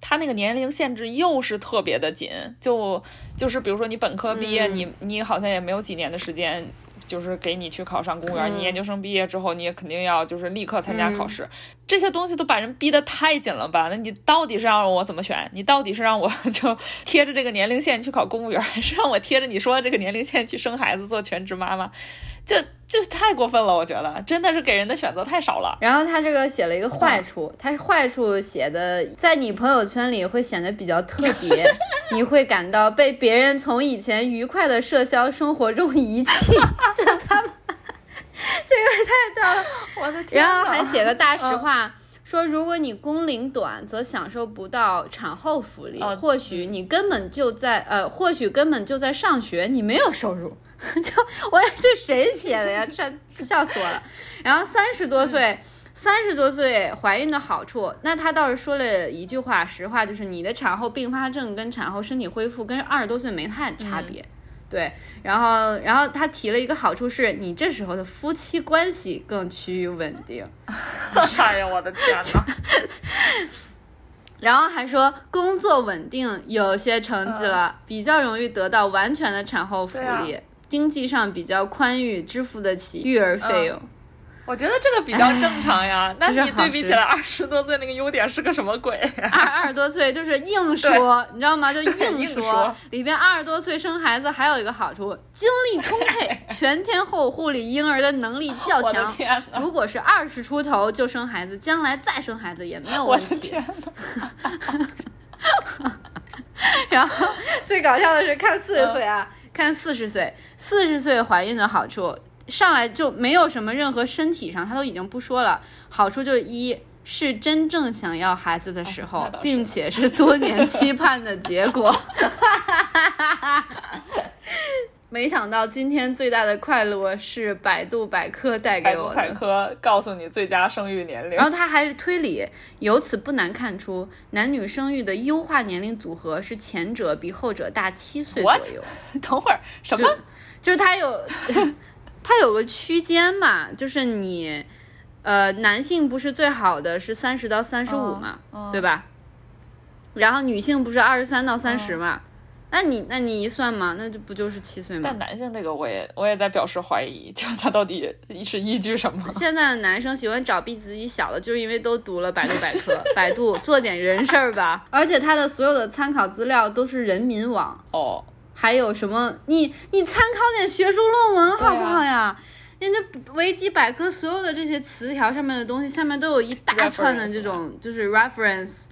Speaker 2: 他那个年龄限制又是特别的紧。就就是比如说你本科毕业，你你好像也没有几年的时间。就是给你去考上公务员，你研究生毕业之后，你也肯定要就是立刻参加考试，这些东西都把人逼得太紧了吧？那你到底是让我怎么选？你到底是让我 就贴着这个年龄线去考公务员，还是让我贴着你说的这个年龄线去生孩子做全职妈妈？这这太过分了，我觉得真的是给人的选择太少了。
Speaker 1: 然后他这个写了一个坏处，他坏处写的在你朋友圈里会显得比较特别，你会感到被别人从以前愉快的社交生活中遗弃。这他妈，这个太大了，
Speaker 2: 我的天！
Speaker 1: 然后还写了大实话，说如果你工龄短，则享受不到产后福利，或许你根本就在呃，或许根本就在上学，你没有收入。就我这谁写的呀？这笑死我了。然后三十多岁，三十多岁怀孕的好处，那他倒是说了一句话，实话就是你的产后并发症跟产后身体恢复跟二十多岁没太差别。对，然后然后他提了一个好处是，你这时候的夫妻关系更趋于稳定。
Speaker 2: 哎呀，我的天哪！
Speaker 1: 然后还说工作稳定，有些成绩了，比较容易得到完全的产后福利。经济上比较宽裕，支付得起育儿费用。
Speaker 2: 我觉得这个比较正常呀。那你对比起来，二十多岁那个优点是个什么鬼？
Speaker 1: 二 二十多岁就是硬说，你知道吗？就硬说。里边二十多岁生孩子还有一个好处，精力充沛，全天候护理婴儿的能力较强。如果是二十出头就生孩子，将来再生孩子也没有问题。然后最搞笑的是看四十岁啊。看四十岁，四十岁怀孕的好处，上来就没有什么任何身体上，他都已经不说了。好处就是一是真正想要孩子的时候，并且是多年期盼的结果。没想到今天最大的快乐是百度百科带给我
Speaker 2: 的。百度百科告诉你最佳生育年龄，
Speaker 1: 然后他还是推理，由此不难看出，男女生育的优化年龄组合是前者比后者大七岁左右。
Speaker 2: 等会儿什么？
Speaker 1: 就是它有，它有个区间嘛，就是你，呃，男性不是最好的是三十到三十五嘛，对吧？然后女性不是二十三到三十嘛？那你那你一算嘛，那就不就是七岁吗？
Speaker 2: 但男性这个我也我也在表示怀疑，就他到底是依据什么？
Speaker 1: 现在的男生喜欢找比自己小的，就是因为都读了百度百科，百度做点人事儿吧。而且他的所有的参考资料都是人民网
Speaker 2: 哦，
Speaker 1: 还有什么？你你参考点学术论文好不好呀？人家维基百科所有的这些词条上面的东西，下面都有一大串的这种就是 reference。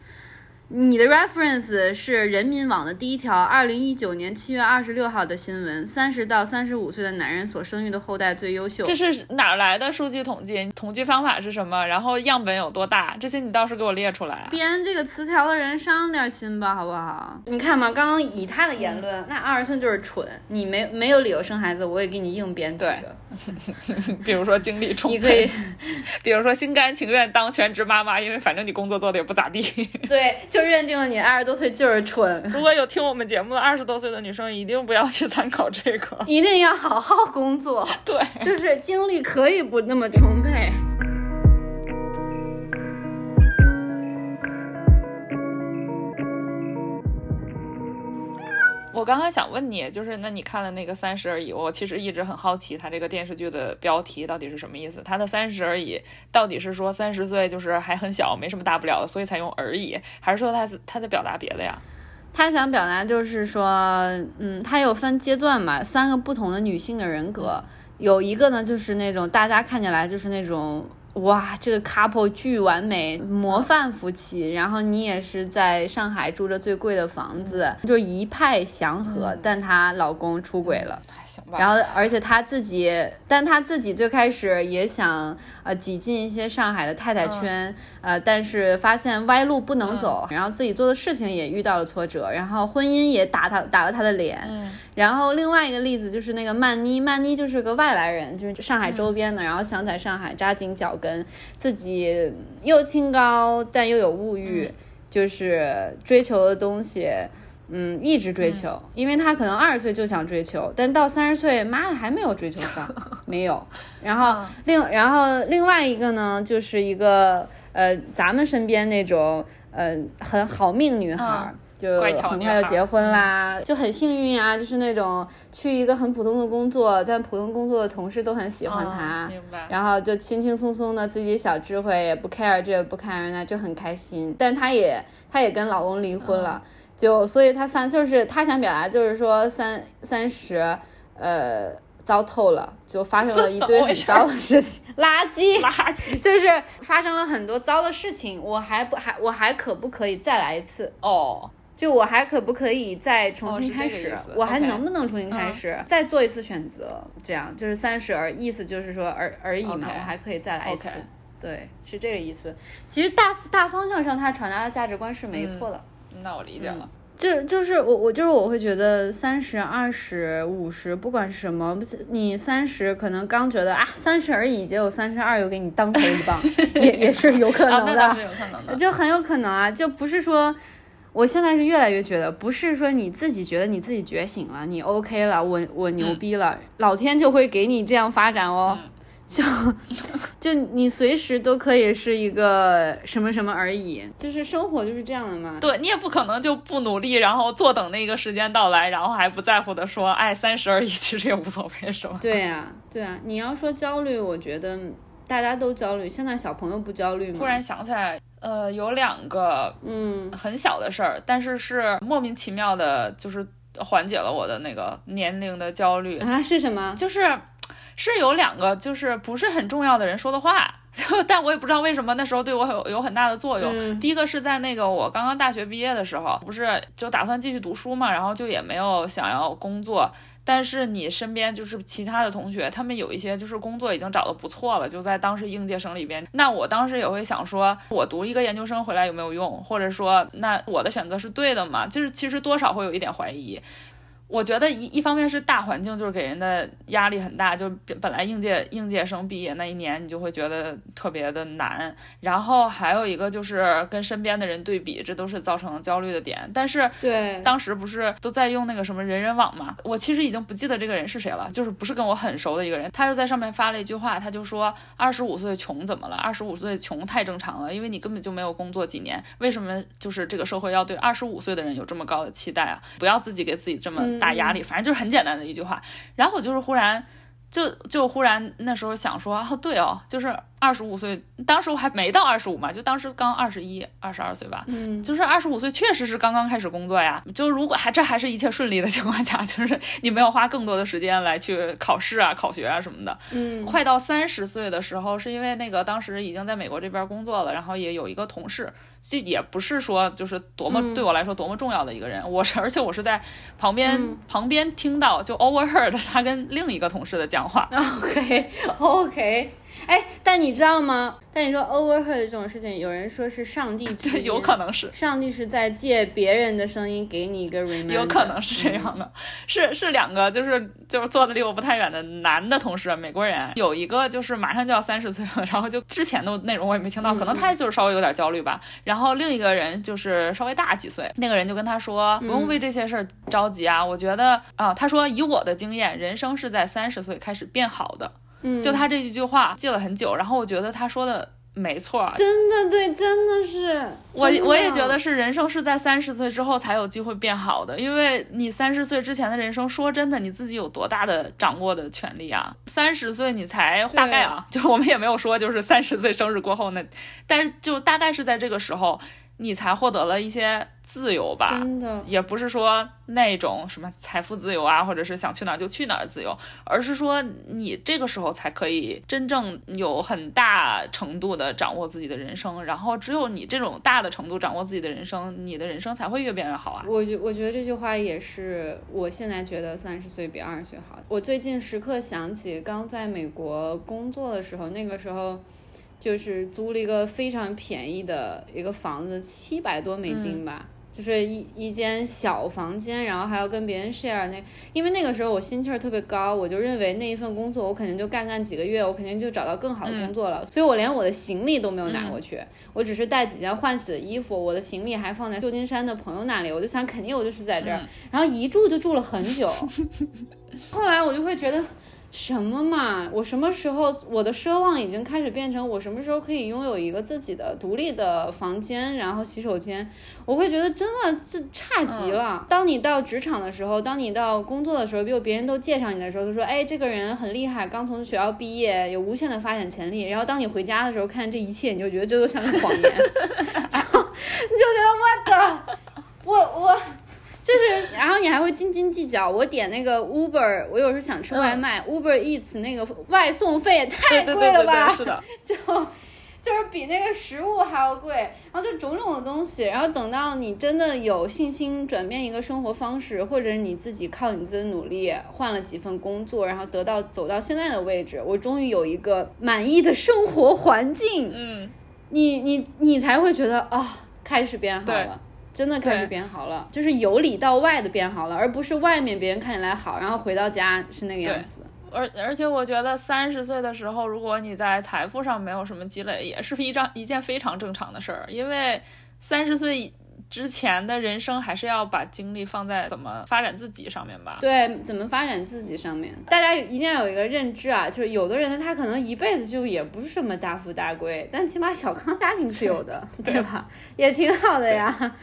Speaker 1: 你的 reference 是人民网的第一条，二零一九年七月二十六号的新闻：三十到三十五岁的男人所生育的后代最优秀。
Speaker 2: 这是哪来的数据统计？统计方法是什么？然后样本有多大？这些你倒是给我列出来。
Speaker 1: 编这个词条的人伤点心吧，好不好？你看嘛，刚刚以他的言论，那二十岁就是蠢。你没没有理由生孩子，我也给你硬编几个。
Speaker 2: 比如说精力充沛，
Speaker 1: 你可以，
Speaker 2: 比如说心甘情愿当全职妈妈，因为反正你工作做的也不咋地。
Speaker 1: 对。就认定了你二十多岁就是蠢。
Speaker 2: 如果有听我们节目的二十多岁的女生，一定不要去参考这个，
Speaker 1: 一定要好好工作。
Speaker 2: 对，
Speaker 1: 就是精力可以不那么充沛。
Speaker 2: 我刚刚想问你，就是那你看了那个《三十而已》，我其实一直很好奇，他这个电视剧的标题到底是什么意思？他的“三十而已”到底是说三十岁就是还很小，没什么大不了的，所以才用“而已”，还是说他是他在表达别的呀？
Speaker 1: 他想表达就是说，嗯，他有分阶段嘛，三个不同的女性的人格，有一个呢就是那种大家看起来就是那种。哇，这个 couple 巨完美，模范夫妻。然后你也是在上海住着最贵的房子，就是一派祥和。但她老公出轨了，然后而且他自己，但他自己最开始也想呃挤进一些上海的太太圈，呃，但是发现歪路不能走，然后自己做的事情也遇到了挫折，然后婚姻也打他打了他的脸。然后另外一个例子就是那个曼妮，曼妮就是个外来人，就是上海周边的，然后想在上海扎紧脚跟，自己又清高但又有物欲，就是追求的东西。嗯，一直追求，因为他可能二十岁就想追求，但到三十岁，妈的还没有追求上，没有。然后另然后另外一个呢，就是一个呃，咱们身边那种呃很好命女孩，就很快就结婚啦，就很幸运啊，就是那种去一个很普通的工作，但普通工作的同事都很喜欢她，然后就轻轻松松的自己小智慧，也不 care 这不 care 那，就很开心。但她也她也跟老公离婚了。就所以他三就是他想表达就是说三三十，呃，糟透了，就发生了一堆很糟的事情，垃圾
Speaker 2: 垃圾，
Speaker 1: 就是发生了很多糟的事情，我还不还我还可不可以再来一次？
Speaker 2: 哦，
Speaker 1: 就我还可不可以再重新开始？我还能不能重新开始？再做一次选择？这样就是三十而意思就是说而而已嘛，我还可以再来一次。对，是这个意思。其实大大方向上他传达的价值观是没错的。
Speaker 2: 那我理解了，
Speaker 1: 就就是我我就是我会觉得三十二十五十不管是什么，你三十可能刚觉得啊三十而已，结果三十二又给你当头一棒，也也是有可能
Speaker 2: 的，是有可能的，
Speaker 1: 就很有可能啊，就不是说我现在是越来越觉得，不是说你自己觉得你自己觉醒了，你 OK 了，我我牛逼了，老天就会给你这样发展哦。就 就你随时都可以是一个什么什么而已，就是生活就是这样的嘛。
Speaker 2: 对你也不可能就不努力，然后坐等那个时间到来，然后还不在乎的说，哎，三十而已，其实也无所谓，是吧？
Speaker 1: 对呀，对啊。你要说焦虑，我觉得大家都焦虑。现在小朋友不焦虑吗？
Speaker 2: 突然想起来，呃，有两个嗯很小的事儿，但是是莫名其妙的，就是缓解了我的那个年龄的焦虑
Speaker 1: 啊。是什么？
Speaker 2: 就是。是有两个就是不是很重要的人说的话，但我也不知道为什么那时候对我有有很大的作用。第一个是在那个我刚刚大学毕业的时候，不是就打算继续读书嘛，然后就也没有想要工作。但是你身边就是其他的同学，他们有一些就是工作已经找的不错了，就在当时应届生里边。那我当时也会想说，我读一个研究生回来有没有用，或者说那我的选择是对的吗？就是其实多少会有一点怀疑。我觉得一一方面是大环境就是给人的压力很大，就本来应届应届生毕业那一年，你就会觉得特别的难。然后还有一个就是跟身边的人对比，这都是造成焦虑的点。但是
Speaker 1: 对
Speaker 2: 当时不是都在用那个什么人人网嘛？我其实已经不记得这个人是谁了，就是不是跟我很熟的一个人，他就在上面发了一句话，他就说二十五岁穷怎么了？二十五岁穷太正常了，因为你根本就没有工作几年，为什么就是这个社会要对二十五岁的人有这么高的期待啊？不要自己给自己这么。大压力，反正就是很简单的一句话。然后我就是忽然，就就忽然那时候想说，哦，对哦，就是二十五岁，当时我还没到二十五嘛，就当时刚二十一、二十二岁吧。嗯，就是二十五岁，确实是刚刚开始工作呀。就如果还这还是一切顺利的情况下，就是你没有花更多的时间来去考试啊、考学啊什么的。嗯，快到三十岁的时候，是因为那个当时已经在美国这边工作了，然后也有一个同事。就也不是说就是多么对我来说多么重要的一个人，我是而且我是在旁边旁边听到就 overheard 他跟另一个同事的讲话。
Speaker 1: OK OK。哎，但你知道吗？但你说 overheard 这种事情，有人说是上帝，
Speaker 2: 有可能是
Speaker 1: 上帝是在借别人的声音给你一个 reminder，
Speaker 2: 有可能是这样的，是是两个就是就是坐的离我不太远的男的同事，美国人，有一个就是马上就要三十岁了，然后就之前的内容我也没听到，可能他就是稍微有点焦虑吧。然后另一个人就是稍微大几岁，那个人就跟他说，不用为这些事儿着急啊，我觉得啊，他说以我的经验，人生是在三十岁开始变好的。就他这一句话记了很久，然后我觉得他说的没错，
Speaker 1: 真的对，真的是
Speaker 2: 我我也觉得是人生是在三十岁之后才有机会变好的，因为你三十岁之前的人生，说真的，你自己有多大的掌握的权利啊？三十岁你才大概啊，就我们也没有说就是三十岁生日过后那，但是就大概是在这个时候。你才获得了一些自由吧，
Speaker 1: 真的，
Speaker 2: 也不是说那种什么财富自由啊，或者是想去哪儿就去哪儿自由，而是说你这个时候才可以真正有很大程度的掌握自己的人生，然后只有你这种大的程度掌握自己的人生，你的人生才会越变越好啊。
Speaker 1: 我觉我觉得这句话也是我现在觉得三十岁比二十岁好。我最近时刻想起刚在美国工作的时候，那个时候。就是租了一个非常便宜的一个房子，七百多美金吧，就是一一间小房间，然后还要跟别人 share 那，因为那个时候我心气儿特别高，我就认为那一份工作我肯定就干干几个月，我肯定就找到更好的工作了，所以我连我的行李都没有拿过去，我只是带几件换洗的衣服，我的行李还放在旧金山的朋友那里，我就想肯定我就是在这儿，然后一住就住了很久，后来我就会觉得。什么嘛！我什么时候我的奢望已经开始变成我什么时候可以拥有一个自己的独立的房间，然后洗手间？我会觉得真的这差极了。当你到职场的时候，当你到工作的时候，比如别人都介绍你的时候，都说哎这个人很厉害，刚从学校毕业，有无限的发展潜力。然后当你回家的时候，看这一切，你就觉得这都像个谎言，然后你就觉得我的，我我。就是，然后你还会斤斤计较。我点那个 Uber，我有时候想吃外卖，Uber Eats 那个外送费也太贵了吧？
Speaker 2: 是的，
Speaker 1: 就就是比那个食物还要贵。然后就种种的东西，然后等到你真的有信心转变一个生活方式，或者你自己靠你自己的努力换了几份工作，然后得到走到现在的位置，我终于有一个满意的生活环境。
Speaker 2: 嗯，
Speaker 1: 你你你才会觉得啊，开始变好了。真的开始变好了，就是由里到外的变好了，而不是外面别人看起来好，然后回到家是那个样子。
Speaker 2: 而而且我觉得三十岁的时候，如果你在财富上没有什么积累，也是一张一件非常正常的事儿，因为三十岁。之前的人生还是要把精力放在怎么发展自己上面吧。
Speaker 1: 对，怎么发展自己上面，大家一定要有一个认知啊，就是有的人他可能一辈子就也不是什么大富大贵，但起码小康家庭是有的，对吧？也挺好的呀。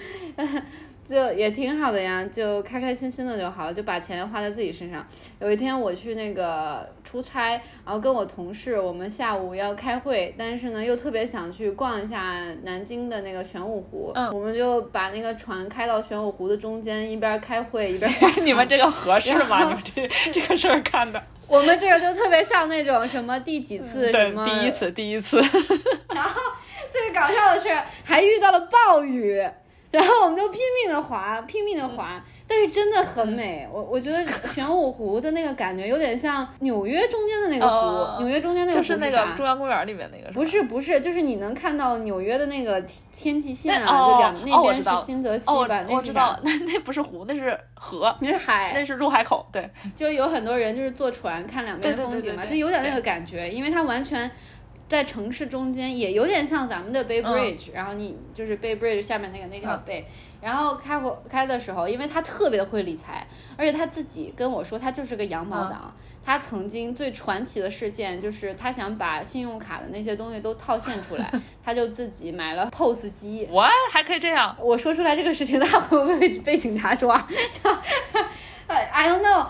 Speaker 1: 就也挺好的呀，就开开心心的就好了，就把钱花在自己身上。有一天我去那个出差，然后跟我同事，我们下午要开会，但是呢又特别想去逛一下南京的那个玄武湖，
Speaker 2: 嗯，
Speaker 1: 我们就把那个船开到玄武湖的中间，一边开会一边。
Speaker 2: 你们这个合适吗？你们这这个事儿干的？
Speaker 1: 我们这个就特别像那种什么第几次什么
Speaker 2: 第一次第一次。
Speaker 1: 然后最搞笑的是还遇到了暴雨。然后我们就拼命的滑，拼命的滑，但是真的很美。我我觉得玄武湖的那个感觉有点像纽约中间的那个湖，纽约中间那个湖
Speaker 2: 就是那个中央公园里面那个。
Speaker 1: 不是不是，就是你能看到纽约的那个天际线啊，就两那边是新泽西吧？
Speaker 2: 我知道，那那不是湖，那是河，
Speaker 1: 那是海，
Speaker 2: 那是入海口。对，
Speaker 1: 就有很多人就是坐船看两边的风景嘛，就有点那个感觉，因为它完全。在城市中间也有点像咱们的 Bay Bridge，然后你就是 Bay Bridge 下面那个那条 Bay，然后开火开的时候，因为他特别的会理财，而且他自己跟我说他就是个羊毛党。他曾经最传奇的事件就是他想把信用卡的那些东西都套现出来，他就自己买了 POS 机。
Speaker 2: 我还可以这样？
Speaker 1: 我说出来这个事情，他会不会被被警察抓？就 I don't know。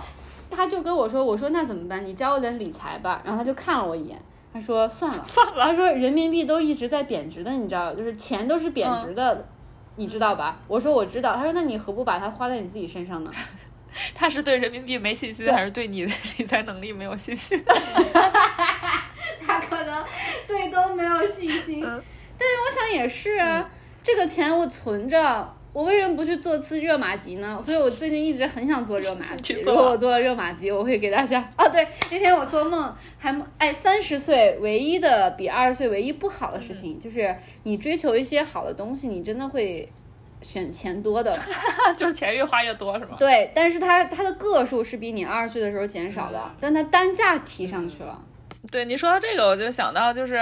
Speaker 1: 他就跟我说，我说那怎么办？你教我点理财吧。然后他就看了我一眼。他说算了
Speaker 2: 算了，
Speaker 1: 他说人民币都一直在贬值的，你知道，就是钱都是贬值的，你知道吧？我说我知道。他说那你何不把它花在你自己身上呢？
Speaker 2: 他是对人民币没信心，还是对你的 理财能力没有信心？
Speaker 1: 他可能对都没有信心。但是我想也是啊，这个钱我存着。我为什么不去做次热玛吉呢？所以我最近一直很想做热玛 吉。如果我做了热玛吉，我会给大家。哦，对，那天我做梦还哎，三十岁唯一的比二十岁唯一不好的事情，就是你追求一些好的东西，你真的会选钱多的，
Speaker 2: 就是钱越花越多，是吗？
Speaker 1: 对，但是它它的个数是比你二十岁的时候减少的，但它单价提上去了。
Speaker 2: 对你说到这个，我就想到就是，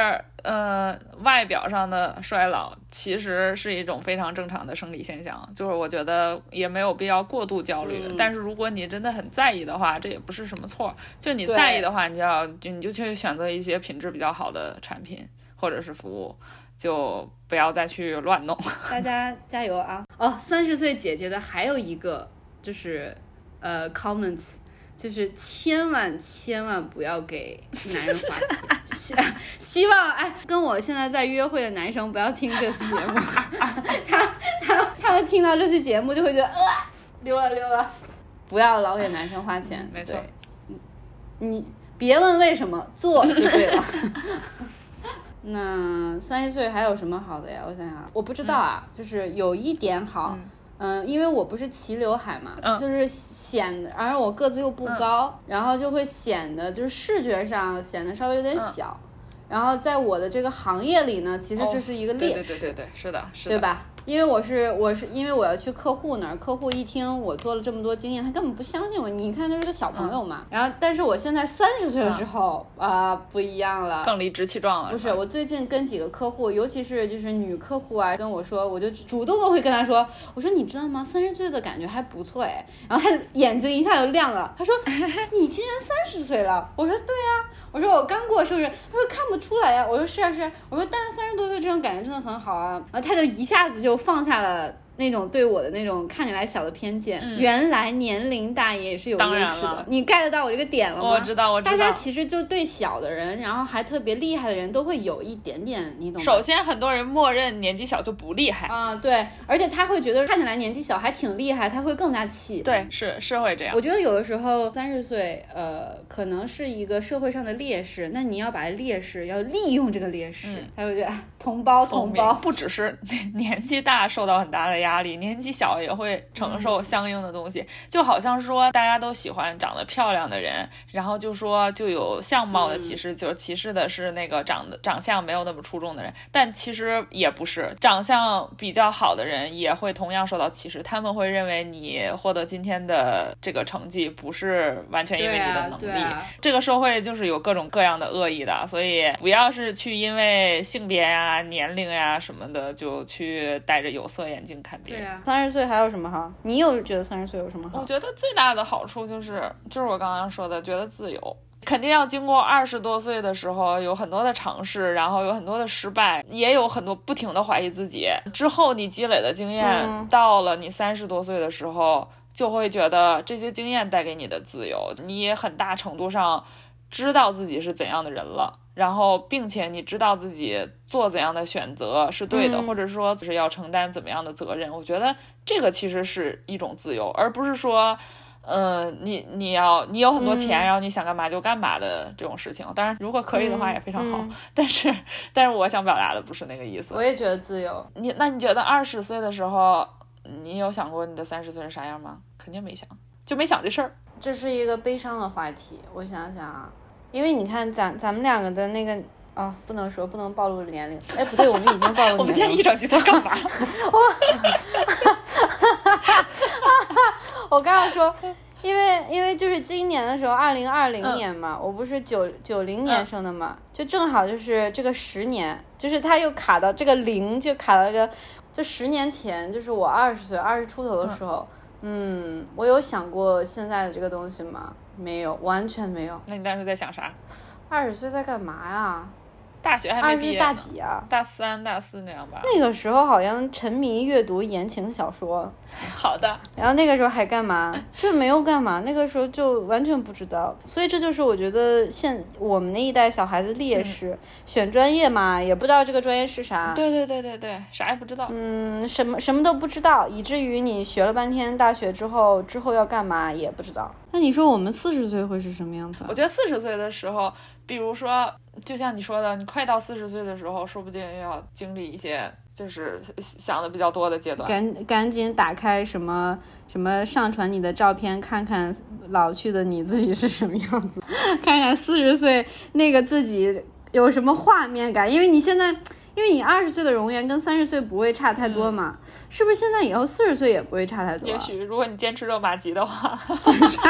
Speaker 2: 呃，外表上的衰老其实是一种非常正常的生理现象，就是我觉得也没有必要过度焦虑。但是如果你真的很在意的话，这也不是什么错。就你在意的话，你就要就你就去选择一些品质比较好的产品或者是服务，就不要再去乱弄。
Speaker 1: 大家加油啊！哦，三十岁姐姐的还有一个就是呃，comments。就是千万千万不要给男人花钱，希希望哎，跟我现在在约会的男生不要听这期节目，他他他们听到这期节目就会觉得呃溜了溜了，不要老给男生花钱，
Speaker 2: 没错，
Speaker 1: 你别问为什么，做就对了。那三十岁还有什么好的呀？我想想，我不知道啊，就是有一点好。嗯，因为我不是齐刘海嘛，就是显，得，而我个子又不高，然后就会显得就是视觉上显得稍微有点小，然后在我的这个行业里呢，其实这是一个劣
Speaker 2: 势，对对对对对，是的，是
Speaker 1: 的，对吧？因为我是我是因为我要去客户那儿，客户一听我做了这么多经验，他根本不相信我。你看，他是个小朋友嘛。然后，但是我现在三十岁了之后啊、不一样了，
Speaker 2: 更理直气壮了。
Speaker 1: 不是，我最近跟几个客户，尤其是就是女客户啊，跟我说，我就主动的会跟她说，我说你知道吗？三十岁的感觉还不错哎。然后她眼睛一下就亮了，她说 你竟然三十岁了？我说对啊，我说我刚过生日，他说看不出来呀、我说是啊是啊，我说但是三十多岁这种感觉真的很好啊。然后他就一下子就放下了。那种对我的那种看起来小的偏见，原来年龄大也是有
Speaker 2: 当
Speaker 1: 优势的。你 get 到我这个点了吗？
Speaker 2: 我知道，我知道。
Speaker 1: 大家其实就对小的人，然后还特别厉害的人都会有一点点，你懂吗？
Speaker 2: 首先，很多人默认年纪小就不厉害。
Speaker 1: 啊、对，而且他会觉得看起来年纪小还挺厉害，他会更加气。
Speaker 2: 对，是是会这样
Speaker 1: 我。觉得有的时候三十岁，呃，可能是一个社会上的劣势，那你要把劣势要利用这个劣势，他会觉得啊同胞同胞，
Speaker 2: 不只是年纪大受到很大的压力，年纪小也会承受相应的东西。就好像说大家都喜欢长得漂亮的人，然后就说就有相貌的歧视，就是歧视的是那个长得长相没有那么出众的人。但其实也不是，长相比较好的人也会同样受到歧视，他们会认为你获得今天的这个成绩不是完全因为你的能力。这个社会就是有各种各样的恶意的，所以不要是去因为性别呀、年龄呀什么的，就去戴着有色眼镜看
Speaker 1: 对啊，三十岁还有什么好？你有觉得三十岁有什么好？
Speaker 2: 我觉得最大的好处就是，就是我刚刚说的，觉得自由。肯定要经过二十多岁的时候，有很多的尝试，然后有很多的失败，也有很多不停的怀疑自己。之后你积累的经验，
Speaker 1: 嗯
Speaker 2: 到了你三十多岁的时候，就会觉得这些经验带给你的自由，你也很大程度上知道自己是怎样的人了。然后，并且你知道自己做怎样的选择是对的，
Speaker 1: 嗯
Speaker 2: 或者说就是要承担怎么样的责任。我觉得这个其实是一种自由，而不是说，嗯，你你要你有很多钱，
Speaker 1: 嗯
Speaker 2: 然后你想干嘛就干嘛的这种事情。当然，如果可以的话
Speaker 1: 嗯
Speaker 2: 也非常好。
Speaker 1: 嗯
Speaker 2: 但是，但是我想表达的不是那个意思
Speaker 1: 我。也觉得自由。
Speaker 2: 你那你觉得二十岁的时候，你有想过你的三十岁是啥样吗？肯定没想，就没想这事儿。
Speaker 1: 这是一个悲伤的话题，我想想啊，因为你看咱咱们两个的那个啊，不能说不能暴露年龄，哎，不对，我们已经暴露 年龄了。
Speaker 2: 我们今天一整集在干嘛？
Speaker 1: 我刚刚说，因为因为就是今年的时候，二零二零年嘛，我不是九九零年
Speaker 2: 嗯
Speaker 1: 生的嘛，就正好就是这个十年，就是他又卡到这个零，就卡到一个，就十年前，就是我二十岁二十出头的时候，嗯我有想过现在的这个东西吗？没有，完全没有。
Speaker 2: 那你当时在想啥？
Speaker 1: 二十岁在干嘛呀？
Speaker 2: 大学还没毕业，
Speaker 1: 大几啊？
Speaker 2: 大三、大四那样吧。
Speaker 1: 那个时候好像沉迷阅读言情小说，
Speaker 2: 好的，
Speaker 1: 然后那个时候还干嘛？就没有干嘛，那个时候就完全不知道。所以这就是我觉得现我们那一代小孩子劣势，选专业嘛，也不知道这个专业是啥。
Speaker 2: 对对对对对，啥也不知道。
Speaker 1: 嗯，什么什么都不知道，以至于你学了半天大学之后，之后要干嘛也不知道。那你说我们四十岁会是什么样子啊
Speaker 2: 我觉得四十岁的时候，比如说，就像你说的，你快到四十岁的时候，说不定要经历一些就是想的比较多的阶段。
Speaker 1: 赶赶紧打开什么什么上传你的照片，看看老去的你自己是什么样子，看看四十岁那个自己有什么画面感，因为你现在。因为你二十岁的容颜跟三十岁不会差太多嘛，是不是？现在以后四十岁也不会差太多、啊。
Speaker 2: 也许如果你坚持热玛吉的话，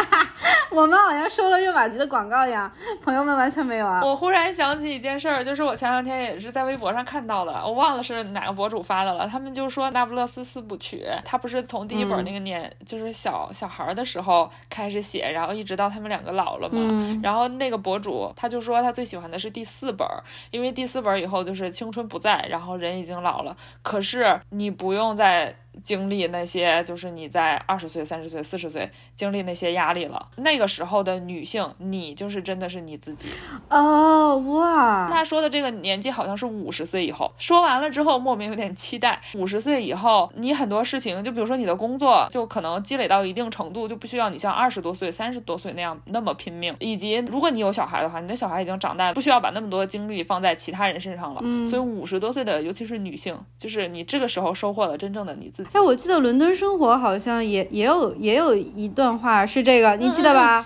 Speaker 1: 我们好像收了热玛吉的广告一样，朋友们完全没有啊。
Speaker 2: 我忽然想起一件事儿，就是我前两天也是在微博上看到的，我忘了是哪个博主发的了。他们就说《那不勒斯四部曲》，他不是从第一本那个年，就是小小孩儿的时候开始写，然后一直到他们两个老了嘛。
Speaker 1: 嗯
Speaker 2: 然后那个博主他就说他最喜欢的是第四本，因为第四本以后就是青春不在，然后人已经老了，可是你不用再经历那些，就是你在二十岁、三十岁、四十岁经历那些压力了。那个时候的女性，你就是真的是你自己。
Speaker 1: 哦哇，
Speaker 2: 他说的这个年纪好像是五十岁以后。说完了之后，莫名有点期待。五十岁以后，你很多事情，就比如说你的工作，就可能积累到一定程度，就不需要你像二十多岁、三十多岁那样那么拼命。以及如果你有小孩的话，你的小孩已经长大了，不需要把那么多精力放在其他人身上了。
Speaker 1: 嗯
Speaker 2: 所以五十多岁的，尤其是女性，就是你这个时候收获了真正的你自己。
Speaker 1: 哎，我记得伦敦生活好像也也有也有一段话是这个，你记得吧？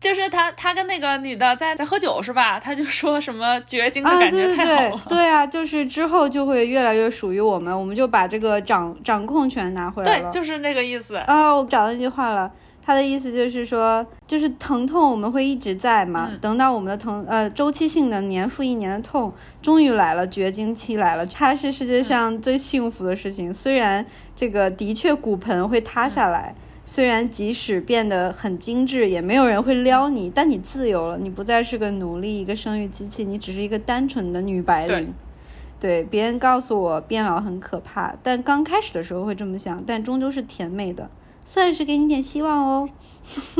Speaker 2: 就是他他跟那个女的在在喝酒是吧？他就说什么绝经的
Speaker 1: 啊，
Speaker 2: 感觉太好了。
Speaker 1: 对对啊，就是之后就会越来越属于我们，我们就把这个掌掌控权拿回来了。
Speaker 2: 对，就是那个意思。
Speaker 1: 啊，我找到那句话了。他的意思就是说，就是疼痛我们会一直在嘛，
Speaker 2: 嗯
Speaker 1: 等到我们的疼呃周期性的年复一年的痛终于来了，绝经期来了，它是世界上最幸福的事情。虽然这个的确骨盆会塌下来，虽然即使变得很精致，也没有人会撩你，但你自由了，你不再是个奴隶，一个生育机器，你只是一个单纯的女白领。对，别人告诉我变老很可怕，但刚开始的时候会这么想，但终究是甜美的。算是给你点希望哦。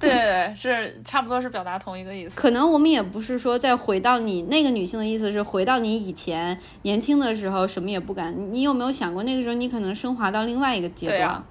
Speaker 2: 对对对，是差不多是表达同一个意思。
Speaker 1: 可能我们也不是说再回到你那个女性的意思是回到你以前年轻的时候什么也不敢。你你有没有想过那个时候你可能升华到另外一个阶段，
Speaker 2: 啊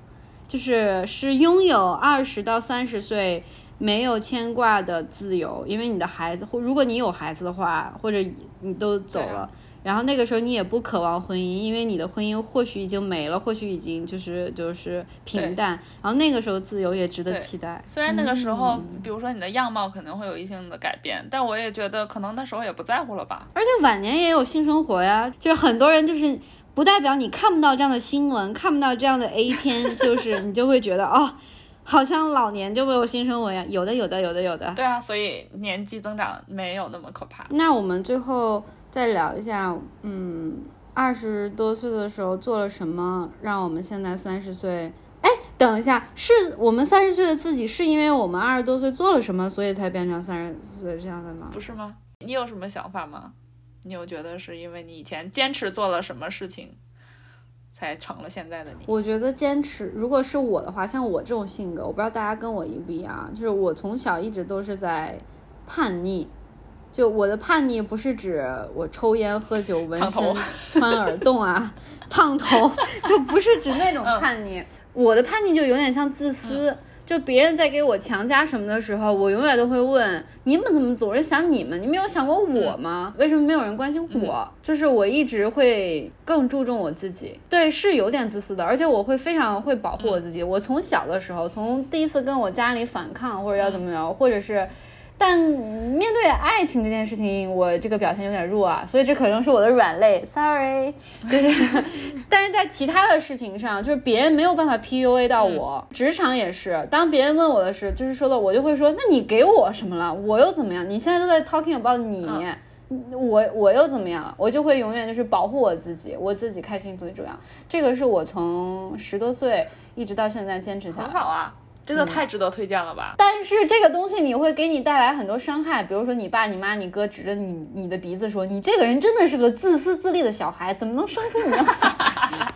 Speaker 1: 就是是拥有二十到三十岁没有牵挂的自由，因为你的孩子或如果你有孩子的话，或者你都走了。然后那个时候你也不渴望婚姻，因为你的婚姻或许已经没了，或许已经就是就是平淡。然后那个时候自由也值得期待。
Speaker 2: 虽然那个时候，比如说你的样貌可能会有一定的改变，但我也觉得可能那时候也不在乎了吧。
Speaker 1: 而且晚年也有性生活呀，就是很多人就是不代表你看不到这样的新闻，看不到这样的 A 片，就是你就会觉得哦，好像老年就会有性生活呀。有的，有的，有的，有的。
Speaker 2: 对啊，所以年纪增长没有那么可怕。
Speaker 1: 那我们最后再聊一下，嗯，二十多岁的时候做了什么，让我们现在三十岁？哎，等一下，是我们三十岁的自己，是因为我们二十多岁做了什么，所以才变成三十岁这样的吗？
Speaker 2: 不是吗？你有什么想法吗？你有觉得是因为你以前坚持做了什么事情，才成了现在的你？
Speaker 1: 我觉得坚持，如果是我的话，像我这种性格，我不知道大家跟我一不一样，就是我从小一直都是在叛逆。就我的叛逆不是指我抽烟喝酒、纹身、穿耳洞啊、烫头，就不是指那种叛逆。我的叛逆就有点像自私。就别人在给我强加什么的时候，我永远都会问：你们怎么总是想你们？你们有想过我吗？为什么没有人关心我？就是我一直会更注重我自己，对，是有点自私的，而且我会非常会保护我自己。我从小的时候，从第一次跟我家里反抗，或者要怎么着，或者是。但面对爱情这件事情，我这个表现有点弱啊，所以这可能是我的软肋，sorry。就是，但是在其他的事情上，就是别人没有办法 PUA 到我，职场也是，当别人问我的事，就是说的，我就会说，那你给我什么了？我又怎么样？你现在都在 talking about 你。我我又怎么样了？我就会永远就是保护我自己，我自己开心最重要。这个是我从十多岁一直到现在坚持下来。
Speaker 2: 很好啊，这个太值得推荐了吧？
Speaker 1: 但是这个东西你会给你带来很多伤害，比如说你爸、你妈、你哥指着你你的鼻子说：“你这个人真的是个自私自利的小孩，怎么能生出你这小孩？”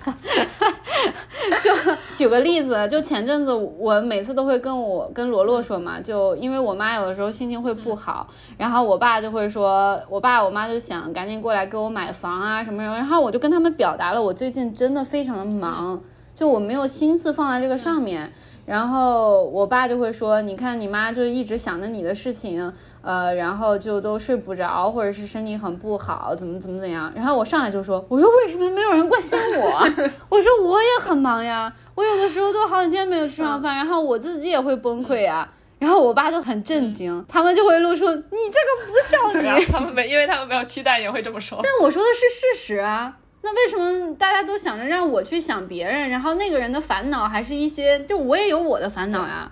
Speaker 1: 就举个例子，就前阵子我每次都会跟我跟罗罗说嘛，就因为我妈有的时候心情会不好，然后我爸就会说，我爸我妈就想赶紧过来给我买房啊什么什么，然后我就跟他们表达了我最近真的非常的忙，就我没有心思放在这个上面。然后我爸就会说：“你看你妈就一直想着你的事情，呃，然后就都睡不着，或者是身体很不好，怎么怎么怎样。”然后我上来就说：“我说为什么没有人关心我？我说我也很忙呀，我有的时候都好几天没有吃上饭，然后我自己也会崩溃呀。”然后我爸就很震惊，他们就会露出你这个不孝女。
Speaker 2: 他们没，因为他们没有期待，也会这么说。
Speaker 1: 但我说的是事实啊。那为什么大家都想着让我去想别人，然后那个人的烦恼还是一些，就我也有我的烦恼呀，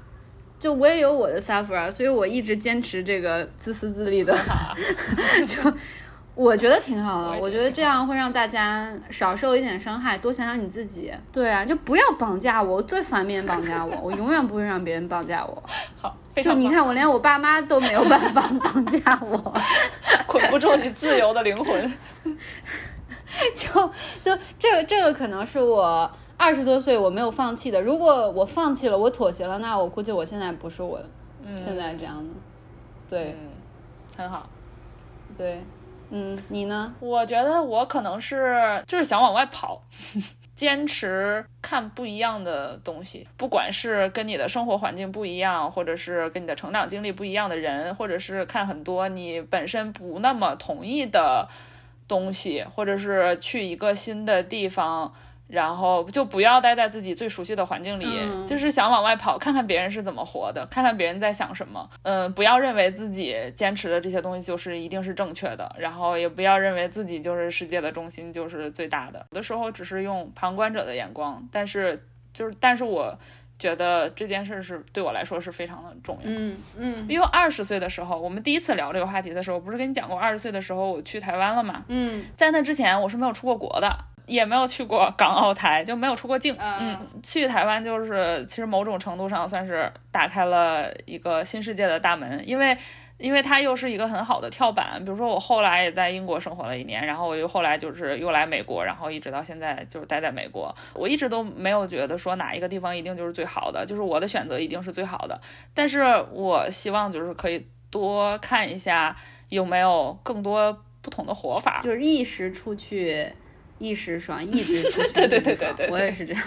Speaker 1: 就我也有我的 suffer 啊，所以我一直坚持这个自私自利的 就我觉得挺好的，我觉得这样会让大家少受一点伤害，多想想你自己。对啊，就不要绑架我，我最烦别人绑架我，我永远不会让别人绑架我。
Speaker 2: 好，
Speaker 1: 就你看，我连我爸妈都没有办法绑架我。
Speaker 2: 捆不住你自由的灵魂。
Speaker 1: 就就这个这个可能是我二十多岁我没有放弃的。如果我放弃了，我妥协了，那我估计我现在不是我现在这样的。对
Speaker 2: 嗯，很好。
Speaker 1: 对，嗯，你呢？
Speaker 2: 我觉得我可能是就是想往外跑，坚持看不一样的东西，不管是跟你的生活环境不一样，或者是跟你的成长经历不一样的人，或者是看很多你本身不那么同意的东西，或者是去一个新的地方。然后就不要待在自己最熟悉的环境里，就是想往外跑，看看别人是怎么活的，看看别人在想什么。嗯，不要认为自己坚持的这些东西就是一定是正确的，然后也不要认为自己就是世界的中心，就是最大的。有的时候只是用旁观者的眼光，但是就是，但是我觉得这件事是对我来说是非常的重要。
Speaker 1: 嗯嗯，
Speaker 2: 因为二十岁的时候，我们第一次聊这个话题的时候，不是跟你讲过，二十岁的时候我去台湾了嘛？
Speaker 1: 嗯，
Speaker 2: 在那之前我是没有出过国的。也没有去过港澳台，就没有出过境。嗯，去台湾就是其实某种程度上算是打开了一个新世界的大门，因为因为它又是一个很好的跳板。比如说我后来也在英国生活了一年，然后我又后来就是又来美国，然后一直到现在就是待在美国。我一直都没有觉得说哪一个地方一定就是最好的，就是我的选择一定是最好的。但是我希望就是可以多看一下有没有更多不同的活法，
Speaker 1: 就是一时出去。一时爽，一直出去。
Speaker 2: 对对对对对，
Speaker 1: 我也是这样。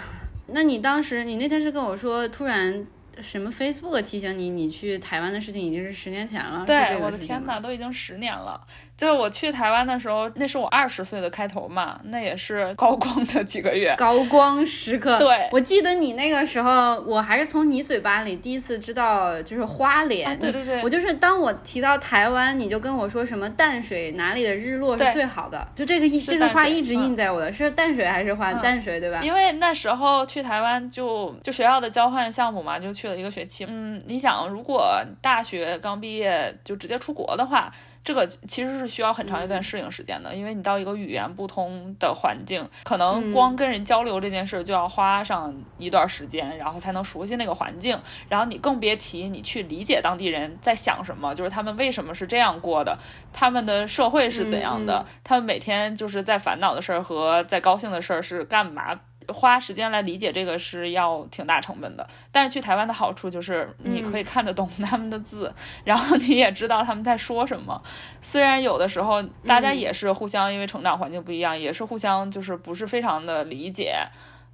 Speaker 1: 那你当时，你那天是跟我说，突然什么 Facebook 提醒你，你去台湾的事情已经是十年前了。
Speaker 2: 对，我的天哪，都已经十年了。就是我去台湾的时候，那是我二十岁的开头嘛，那也是高光的几个月，
Speaker 1: 高光时刻。
Speaker 2: 对，
Speaker 1: 我记得你那个时候，我还是从你嘴巴里第一次知道，就是花莲。
Speaker 2: 对对对，
Speaker 1: 我就是当我提到台湾，你就跟我说什么淡水哪里的日落是最好的，就这个一这个话一直印在我的，是淡水还是花淡水对吧？
Speaker 2: 因为那时候去台湾就就学校的交换项目嘛，就去了一个学期。嗯，你想，如果大学刚毕业就直接出国的话。这个其实是需要很长一段适应时间的，因为你到一个语言不通的环境，可能光跟人交流这件事就要花上一段时间，然后才能熟悉那个环境。然后你更别提你去理解当地人在想什么，就是他们为什么是这样过的，他们的社会是怎样的，他们每天就是在烦恼的事儿和在高兴的事儿是干嘛。花时间来理解这个是要挺大成本的，但是去台湾的好处就是你可以看得懂他们的字，然后你也知道他们在说什么。虽然有的时候大家也是互相因为成长环境不一样，也是互相就是不是非常的理解，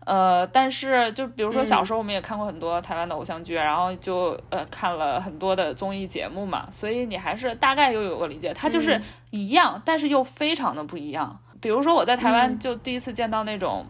Speaker 2: 呃，但是就比如说小时候我们也看过很多台湾的偶像剧，然后就呃看了很多的综艺节目嘛，所以你还是大概又有个理解。它就是一样，但是又非常的不一样。比如说我在台湾就第一次见到那种。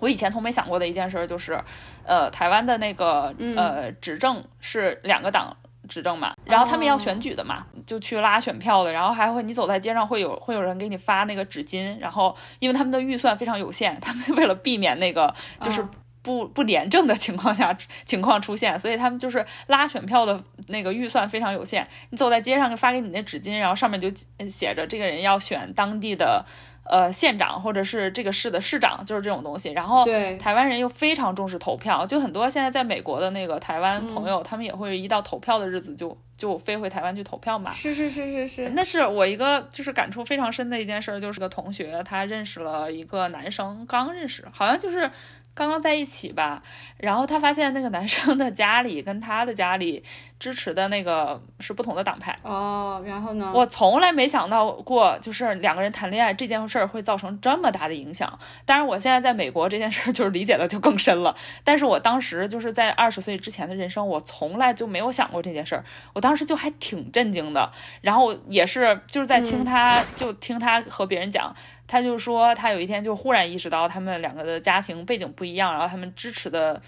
Speaker 2: 我以前从没想过的一件事就是，呃，台湾的那个呃执政是两个党执政嘛，然后他们要选举的嘛，就去拉选票的，然后还会你走在街上会有会有人给你发那个纸巾，然后因为他们的预算非常有限，他们 为了避免那个就是不不廉政的情况下情况出现，所以他们就是拉选票的那个预算非常有限，你走在街上就发给你那纸巾，然后上面就写着这个人要选当地的。呃，县长或者是这个市的市长，就是这种东西。然后，台湾人又非常重视投票，就很多现在在美国的那个台湾朋友，他们也会一到投票的日子就就飞回台湾去投票嘛。
Speaker 1: 是是是是是。
Speaker 2: 那是我一个就是感触非常深的一件事，就是个同学他认识了一个男生，刚认识，好像就是。刚刚在一起吧，然后他发现那个男生的家里跟他的家里支持的那个是不同的党派
Speaker 1: 哦。然后呢？
Speaker 2: 我从来没想到过，就是两个人谈恋爱这件事儿会造成这么大的影响。当然，我现在在美国这件事儿就是理解的就更深了。但是我当时就是在二十岁之前的人生，我从来就没有想过这件事儿。我当时就还挺震惊的。然后也是就是在听他，就听他和别人讲。他就说，他有一天就忽然意识到，他们两个的家庭背景不一样，然后他们支持的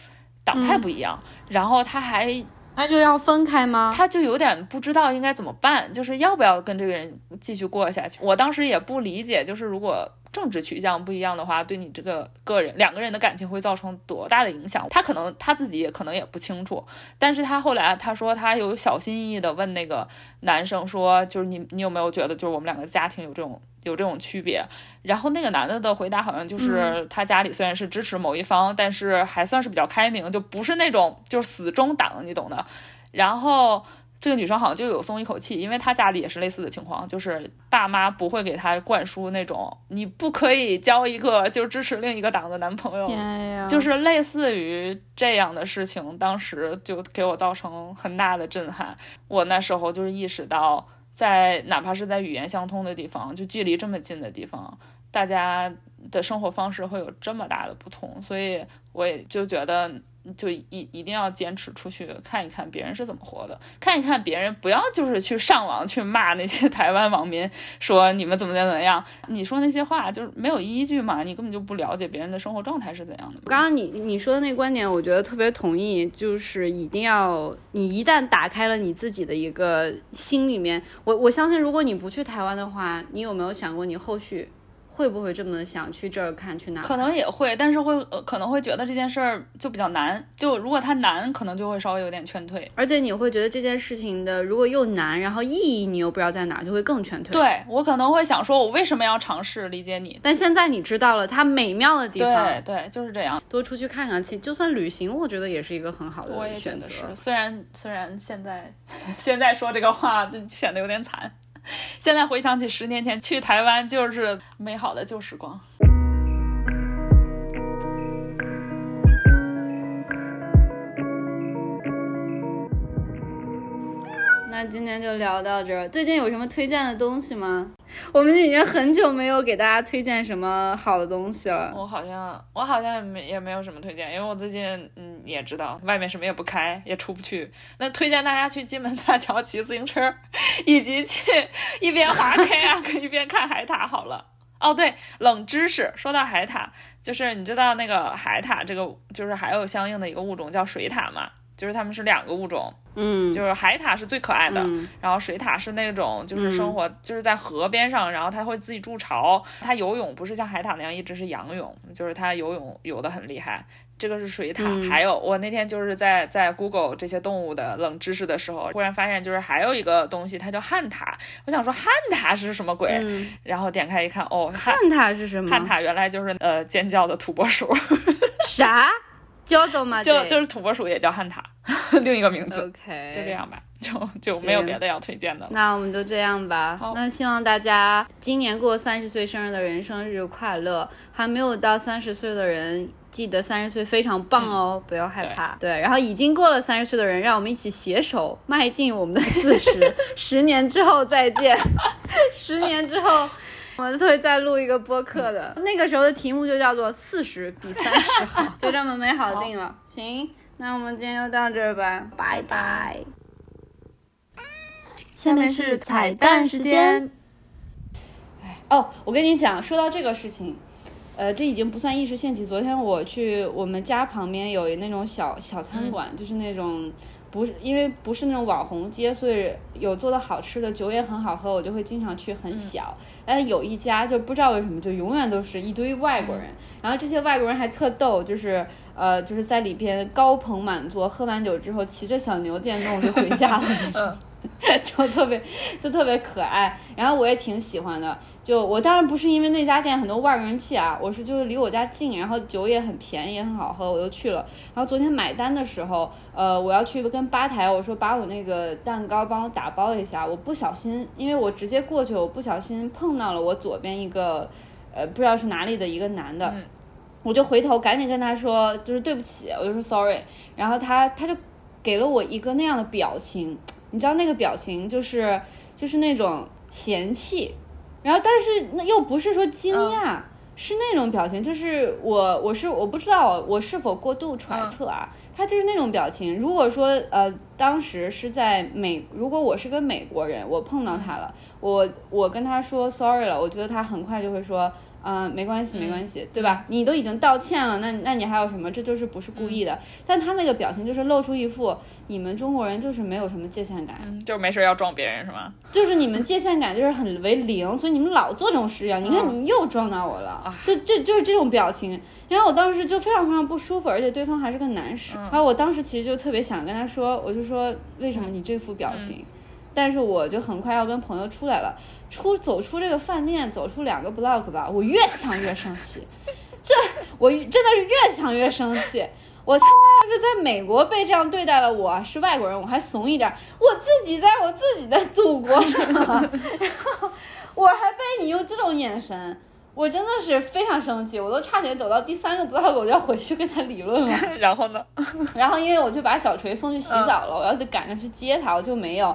Speaker 2: 党派不一样，然后他还
Speaker 1: 那就要分开吗？
Speaker 2: 他就有点不知道应该怎么办，就是要不要跟这个人继续过下去。我当时也不理解，就是如果政治取向不一样的话，对你这个个人两个人的感情会造成多大的影响？他可能他自己也可能也不清楚，但是他后来他说他有小心翼翼的问那个男生说，就是你你有没有觉得就是我们两个家庭有这种。有这种区别，然后那个男的的回答好像就是他家里虽然是支持某一方，但是还算是比较开明，就不是那种就是死忠党，你懂的。然后这个女生好像就有松一口气，因为她家里也是类似的情况，就是爸妈不会给她灌输那种你不可以交一个就支持另一个党的男朋友，就是类似于这样的事情，当时就给我造成很大的震撼。我那时候就是意识到。在哪怕是在语言相通的地方，就距离这么近的地方，大家的生活方式会有这么大的不同，所以我也就觉得。就一一定要坚持出去看一看别人是怎么活的，看一看别人，不要就是去上网去骂那些 台湾网民，说你们怎么怎么样，你说那些话就是没有依据嘛，你根本就不了解别人的生活状态是怎样的。
Speaker 1: 刚刚你你说的那个观点，我觉得特别同意，就是一定要你一旦打开了你自己的一个心里面，我我相信如果你不去台湾的话，你有没有想过你后续？会不会这么想去这儿看去哪？
Speaker 2: 可能也会，但是会呃可能会觉得这件事儿就比较难。就如果它难，可能就会稍微有点劝退。
Speaker 1: 而且你会觉得这件事情的如果又难，然后意义你又不知道在哪，就会更劝退。
Speaker 2: 对我可能会想说，我为什么要尝试理解你？
Speaker 1: 但现在你知道了它美妙的地方。
Speaker 2: 对对，就是这样。
Speaker 1: 多出去看看，其就算旅行，我觉得也是一个很好的
Speaker 2: 我也觉
Speaker 1: 选择。
Speaker 2: 得是，虽然虽然现在 现在说这个话显得有点惨。现在回想起十年前去台湾，就是美好的旧时光。
Speaker 1: 那今天就聊到这儿。最近有什么推荐的东西吗？我们已经很久没有给大家推荐什么好的东西了。
Speaker 2: 我好像我好像也没也没有什么推荐，因为我最近嗯也知道外面什么也不开，也出不去。那推荐大家去金门大桥骑自行车，以及去一边滑 K 啊一边看海塔。好了，哦对，冷知识，说到海塔，就是你知道那个海塔这个就是还有相应的一个物种叫水獭嘛，就是它们是两个物种。
Speaker 1: 嗯，
Speaker 2: 就是海獭是最可爱的，然后水獭是那种就是生活就是在河边上，然后它会自己筑巢，它游泳不是像海獭那样一直是仰泳，就是它游泳游得很厉害。这个是水獭，还有我那天就是在在 Google 这些动物的冷知识的时候，忽然发现就是还有一个东西，它叫旱獭。我想说旱獭是什么鬼？然后点开一看，哦，
Speaker 1: 旱獭是什么？
Speaker 2: 旱獭原来就是呃尖叫的土拨鼠。
Speaker 1: 啥？叫的吗？
Speaker 2: 就就是土拨鼠也叫汉塔，另一个名字。
Speaker 1: OK，
Speaker 2: 就这样吧，就就没有别的要推荐的了。
Speaker 1: 那我们就这样吧。那希望大家今年过三十岁生日的人生日快乐。还没有到三十岁的人，记得三十岁非常棒哦，不要害怕。对，然后已经过了三十岁的人，让我们一起携手迈进我们的四十。十年之后再见。十年之后。我们会再录一个播客的，那个时候的题目就叫做“四十比三十好”，就这么美好定了。行，那我们今天就到这儿吧，拜拜。
Speaker 2: 下面是彩蛋时间。
Speaker 1: 哎，哦，我跟你讲，说到这个事情，呃，这已经不算一时兴起。昨天我去我们家旁边有那种小小餐馆，就是那种。不是因为不是那种网红街，所以有做的好吃的，酒也很好喝，我就会经常去。很小，但有一家就不知道为什么就永远都是一堆外国人，然后这些外国人还特逗，就是呃就是在里边高朋满座，喝完酒之后骑着小牛电动就回家了。就特别，就特别可爱，然后我也挺喜欢的。就我当然不是因为那家店很多外国人去啊，我是就是离我家近，然后酒也很便宜，也很好喝，我就去了。然后昨天买单的时候，呃，我要去跟吧台我说把我那个蛋糕帮我打包一下，我不小心，因为我直接过去，我不小心碰到了我左边一个，呃，不知道是哪里的一个男的，我就回头赶紧跟他说，就是对不起，我就说 sorry，然后他他就给了我一个那样的表情。你知道那个表情就是就是那种嫌弃，然后但是那又不是说惊讶，是那种表情，就是我我是我不知道我是否过度揣测啊，他就是那种表情。如果说呃当时是在美，如果我是个美国人，我碰到他了，我我跟他说 sorry 了，我觉得他很快就会说。嗯，没关系，没关系，对吧？你都已经道歉了，那那你还有什么？这就是不是故意的。但他那个表情就是露出一副你们中国人就是没有什么界限感，
Speaker 2: 就没事要撞别人是吗？
Speaker 1: 就是你们界限感就是很为零，所以你们老做这种事呀。你看你又撞到我了，就这就是这种表情。然后我当时就非常非常不舒服，而且对方还是个男士。然后我当时其实就特别想跟他说，我就说为什么你这副表情？但是我就很快要跟朋友出来了，出走出这个饭店，走出两个 block 吧，我越想越生气，这我真的是越想越生气。我他妈要是在美国被这样对待了，我是外国人，我还怂一点，我自己在我自己的祖国上，然后我还被你用这种眼神，我真的是非常生气，我都差点走到第三个 block，我就要回去跟他理论了。
Speaker 2: 然后呢？
Speaker 1: 然后因为我就把小锤送去洗澡了，我要去赶着去接他，我就没有。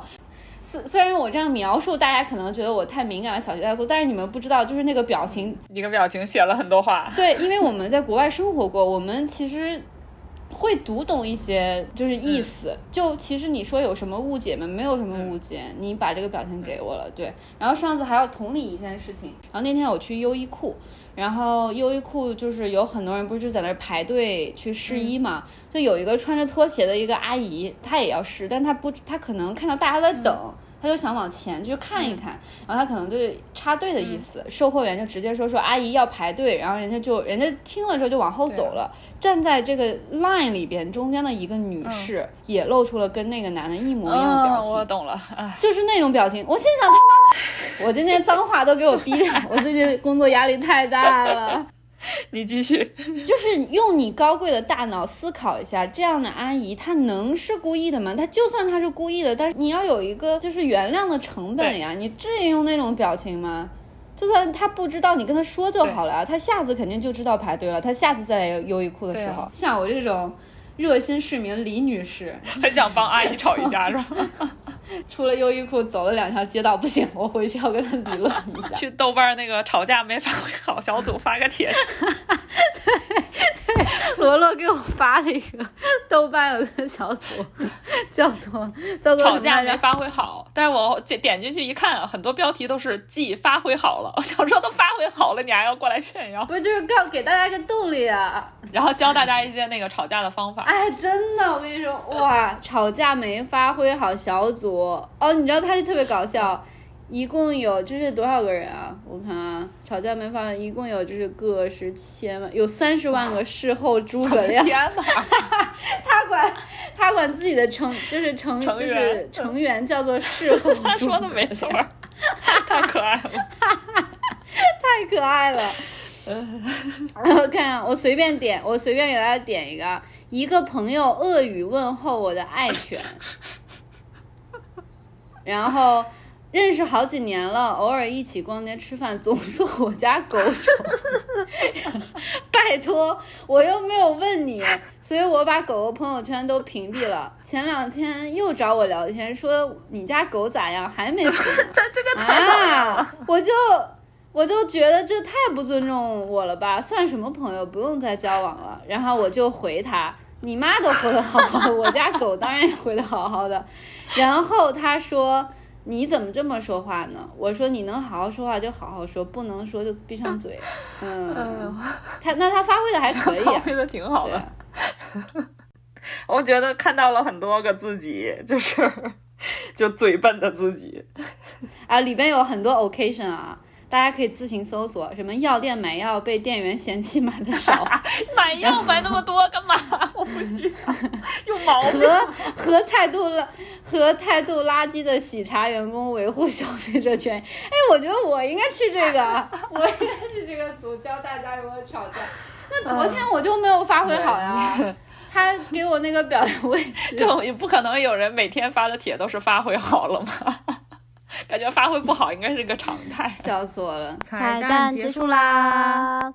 Speaker 1: 虽虽然我这样描述，大家可能觉得我太敏感了，小题大做，但是你们不知道，就是那个表情，
Speaker 2: 一个表情写了很多话。
Speaker 1: 对，因为我们在国外生活过，我们其实会读懂一些就是意思。就其实你说有什么误解吗？没有什么误解，你把这个表情给我了，对。然后上次还要同理一件事情，然后那天我去优衣库。然后优衣库就是有很多人不是在那排队去试衣嘛，就有一个穿着拖鞋的一个阿姨，她也要试，但她不，她可能看到大家在等，她就想往前去看一看，然后他可能就插队的意思，售货员就直接说说阿姨要排队，然后人家就人家听了之后就往后走了，站在这个 line 里边中间的一个女士也露出了跟那个男的一模一样的表情，
Speaker 2: 我懂了，
Speaker 1: 就是那种表情，我心想他妈。我今天脏话都给我逼的，我最近工作压力太大了。
Speaker 2: 你继续，
Speaker 1: 就是用你高贵的大脑思考一下，这样的阿姨她能是故意的吗？她就算她是故意的，但是你要有一个就是原谅的成本呀。你至于用那种表情吗？就算她不知道，你跟她说就好了啊。她下次肯定就知道排队了。她下次再来优衣库的时候，像我这种。热心市民李女士
Speaker 2: 很想帮阿姨吵一架，是吧？
Speaker 1: 出了优衣库，走了两条街道，不行，我回去要跟她理论一下。
Speaker 2: 去豆瓣那个吵架没发挥好小组发个帖。
Speaker 1: 罗罗给我发了一个豆瓣有个小组，叫做叫做
Speaker 2: 吵架没发挥好，但是我点点进去一看，很多标题都是既发挥好了，我想说都发挥好了，你还要过来炫耀？
Speaker 1: 不就是告给大家一个动力啊？
Speaker 2: 然后教大家一些那个吵架的方法。
Speaker 1: 哎，真的，我跟你说，哇，吵架没发挥好小组哦，你知道他是特别搞笑，一共有就是多少个人啊？我看啊，吵架没发，一共有就是个十千万，有三十万个事后诸葛亮。
Speaker 2: 天哪！
Speaker 1: 他管他管自己的成就是成就是成员叫做事后。
Speaker 2: 他说的没错，太可爱了，
Speaker 1: 太可爱了。然后看我随便点，我随便给大家点一个，一个朋友恶语问候我的爱犬，然后认识好几年了，偶尔一起逛街吃饭，总 说我家狗丑，拜托，我又没有问你，所以我把狗狗朋友圈都屏蔽了。前两天又找我聊天，说你家狗咋样，还没死？
Speaker 2: 他这个太了，
Speaker 1: 我就。我就觉得这太不尊重我了吧，算什么朋友？不用再交往了。然后我就回他：“你妈都活得好好的，我家狗当然也活得好好的。”然后他说：“你怎么这么说话呢？”我说：“你能好好说话就好好说，不能说就闭上嘴。”嗯，他那他发挥的还可以，
Speaker 2: 发挥的挺好的。我觉得看到了很多个自己，就是 就嘴笨的自己
Speaker 1: 啊，里边有很多 occasion 啊。大家可以自行搜索，什么药店买药被店员嫌弃买的少，
Speaker 2: 买药买那么多干嘛？我不需要，有毛病。
Speaker 1: 和和态度垃和态度垃圾的喜茶员工维护消费者权益。哎，我觉得我应该去这个，我应该去这个组教大家如何吵架。那昨天我就没有发挥好呀，他给我那个表位置，
Speaker 2: 就也不可能有人每天发的帖都是发挥好了吗？感觉发挥不好应该是个常态，
Speaker 1: 笑死我了！
Speaker 3: 彩蛋结束啦。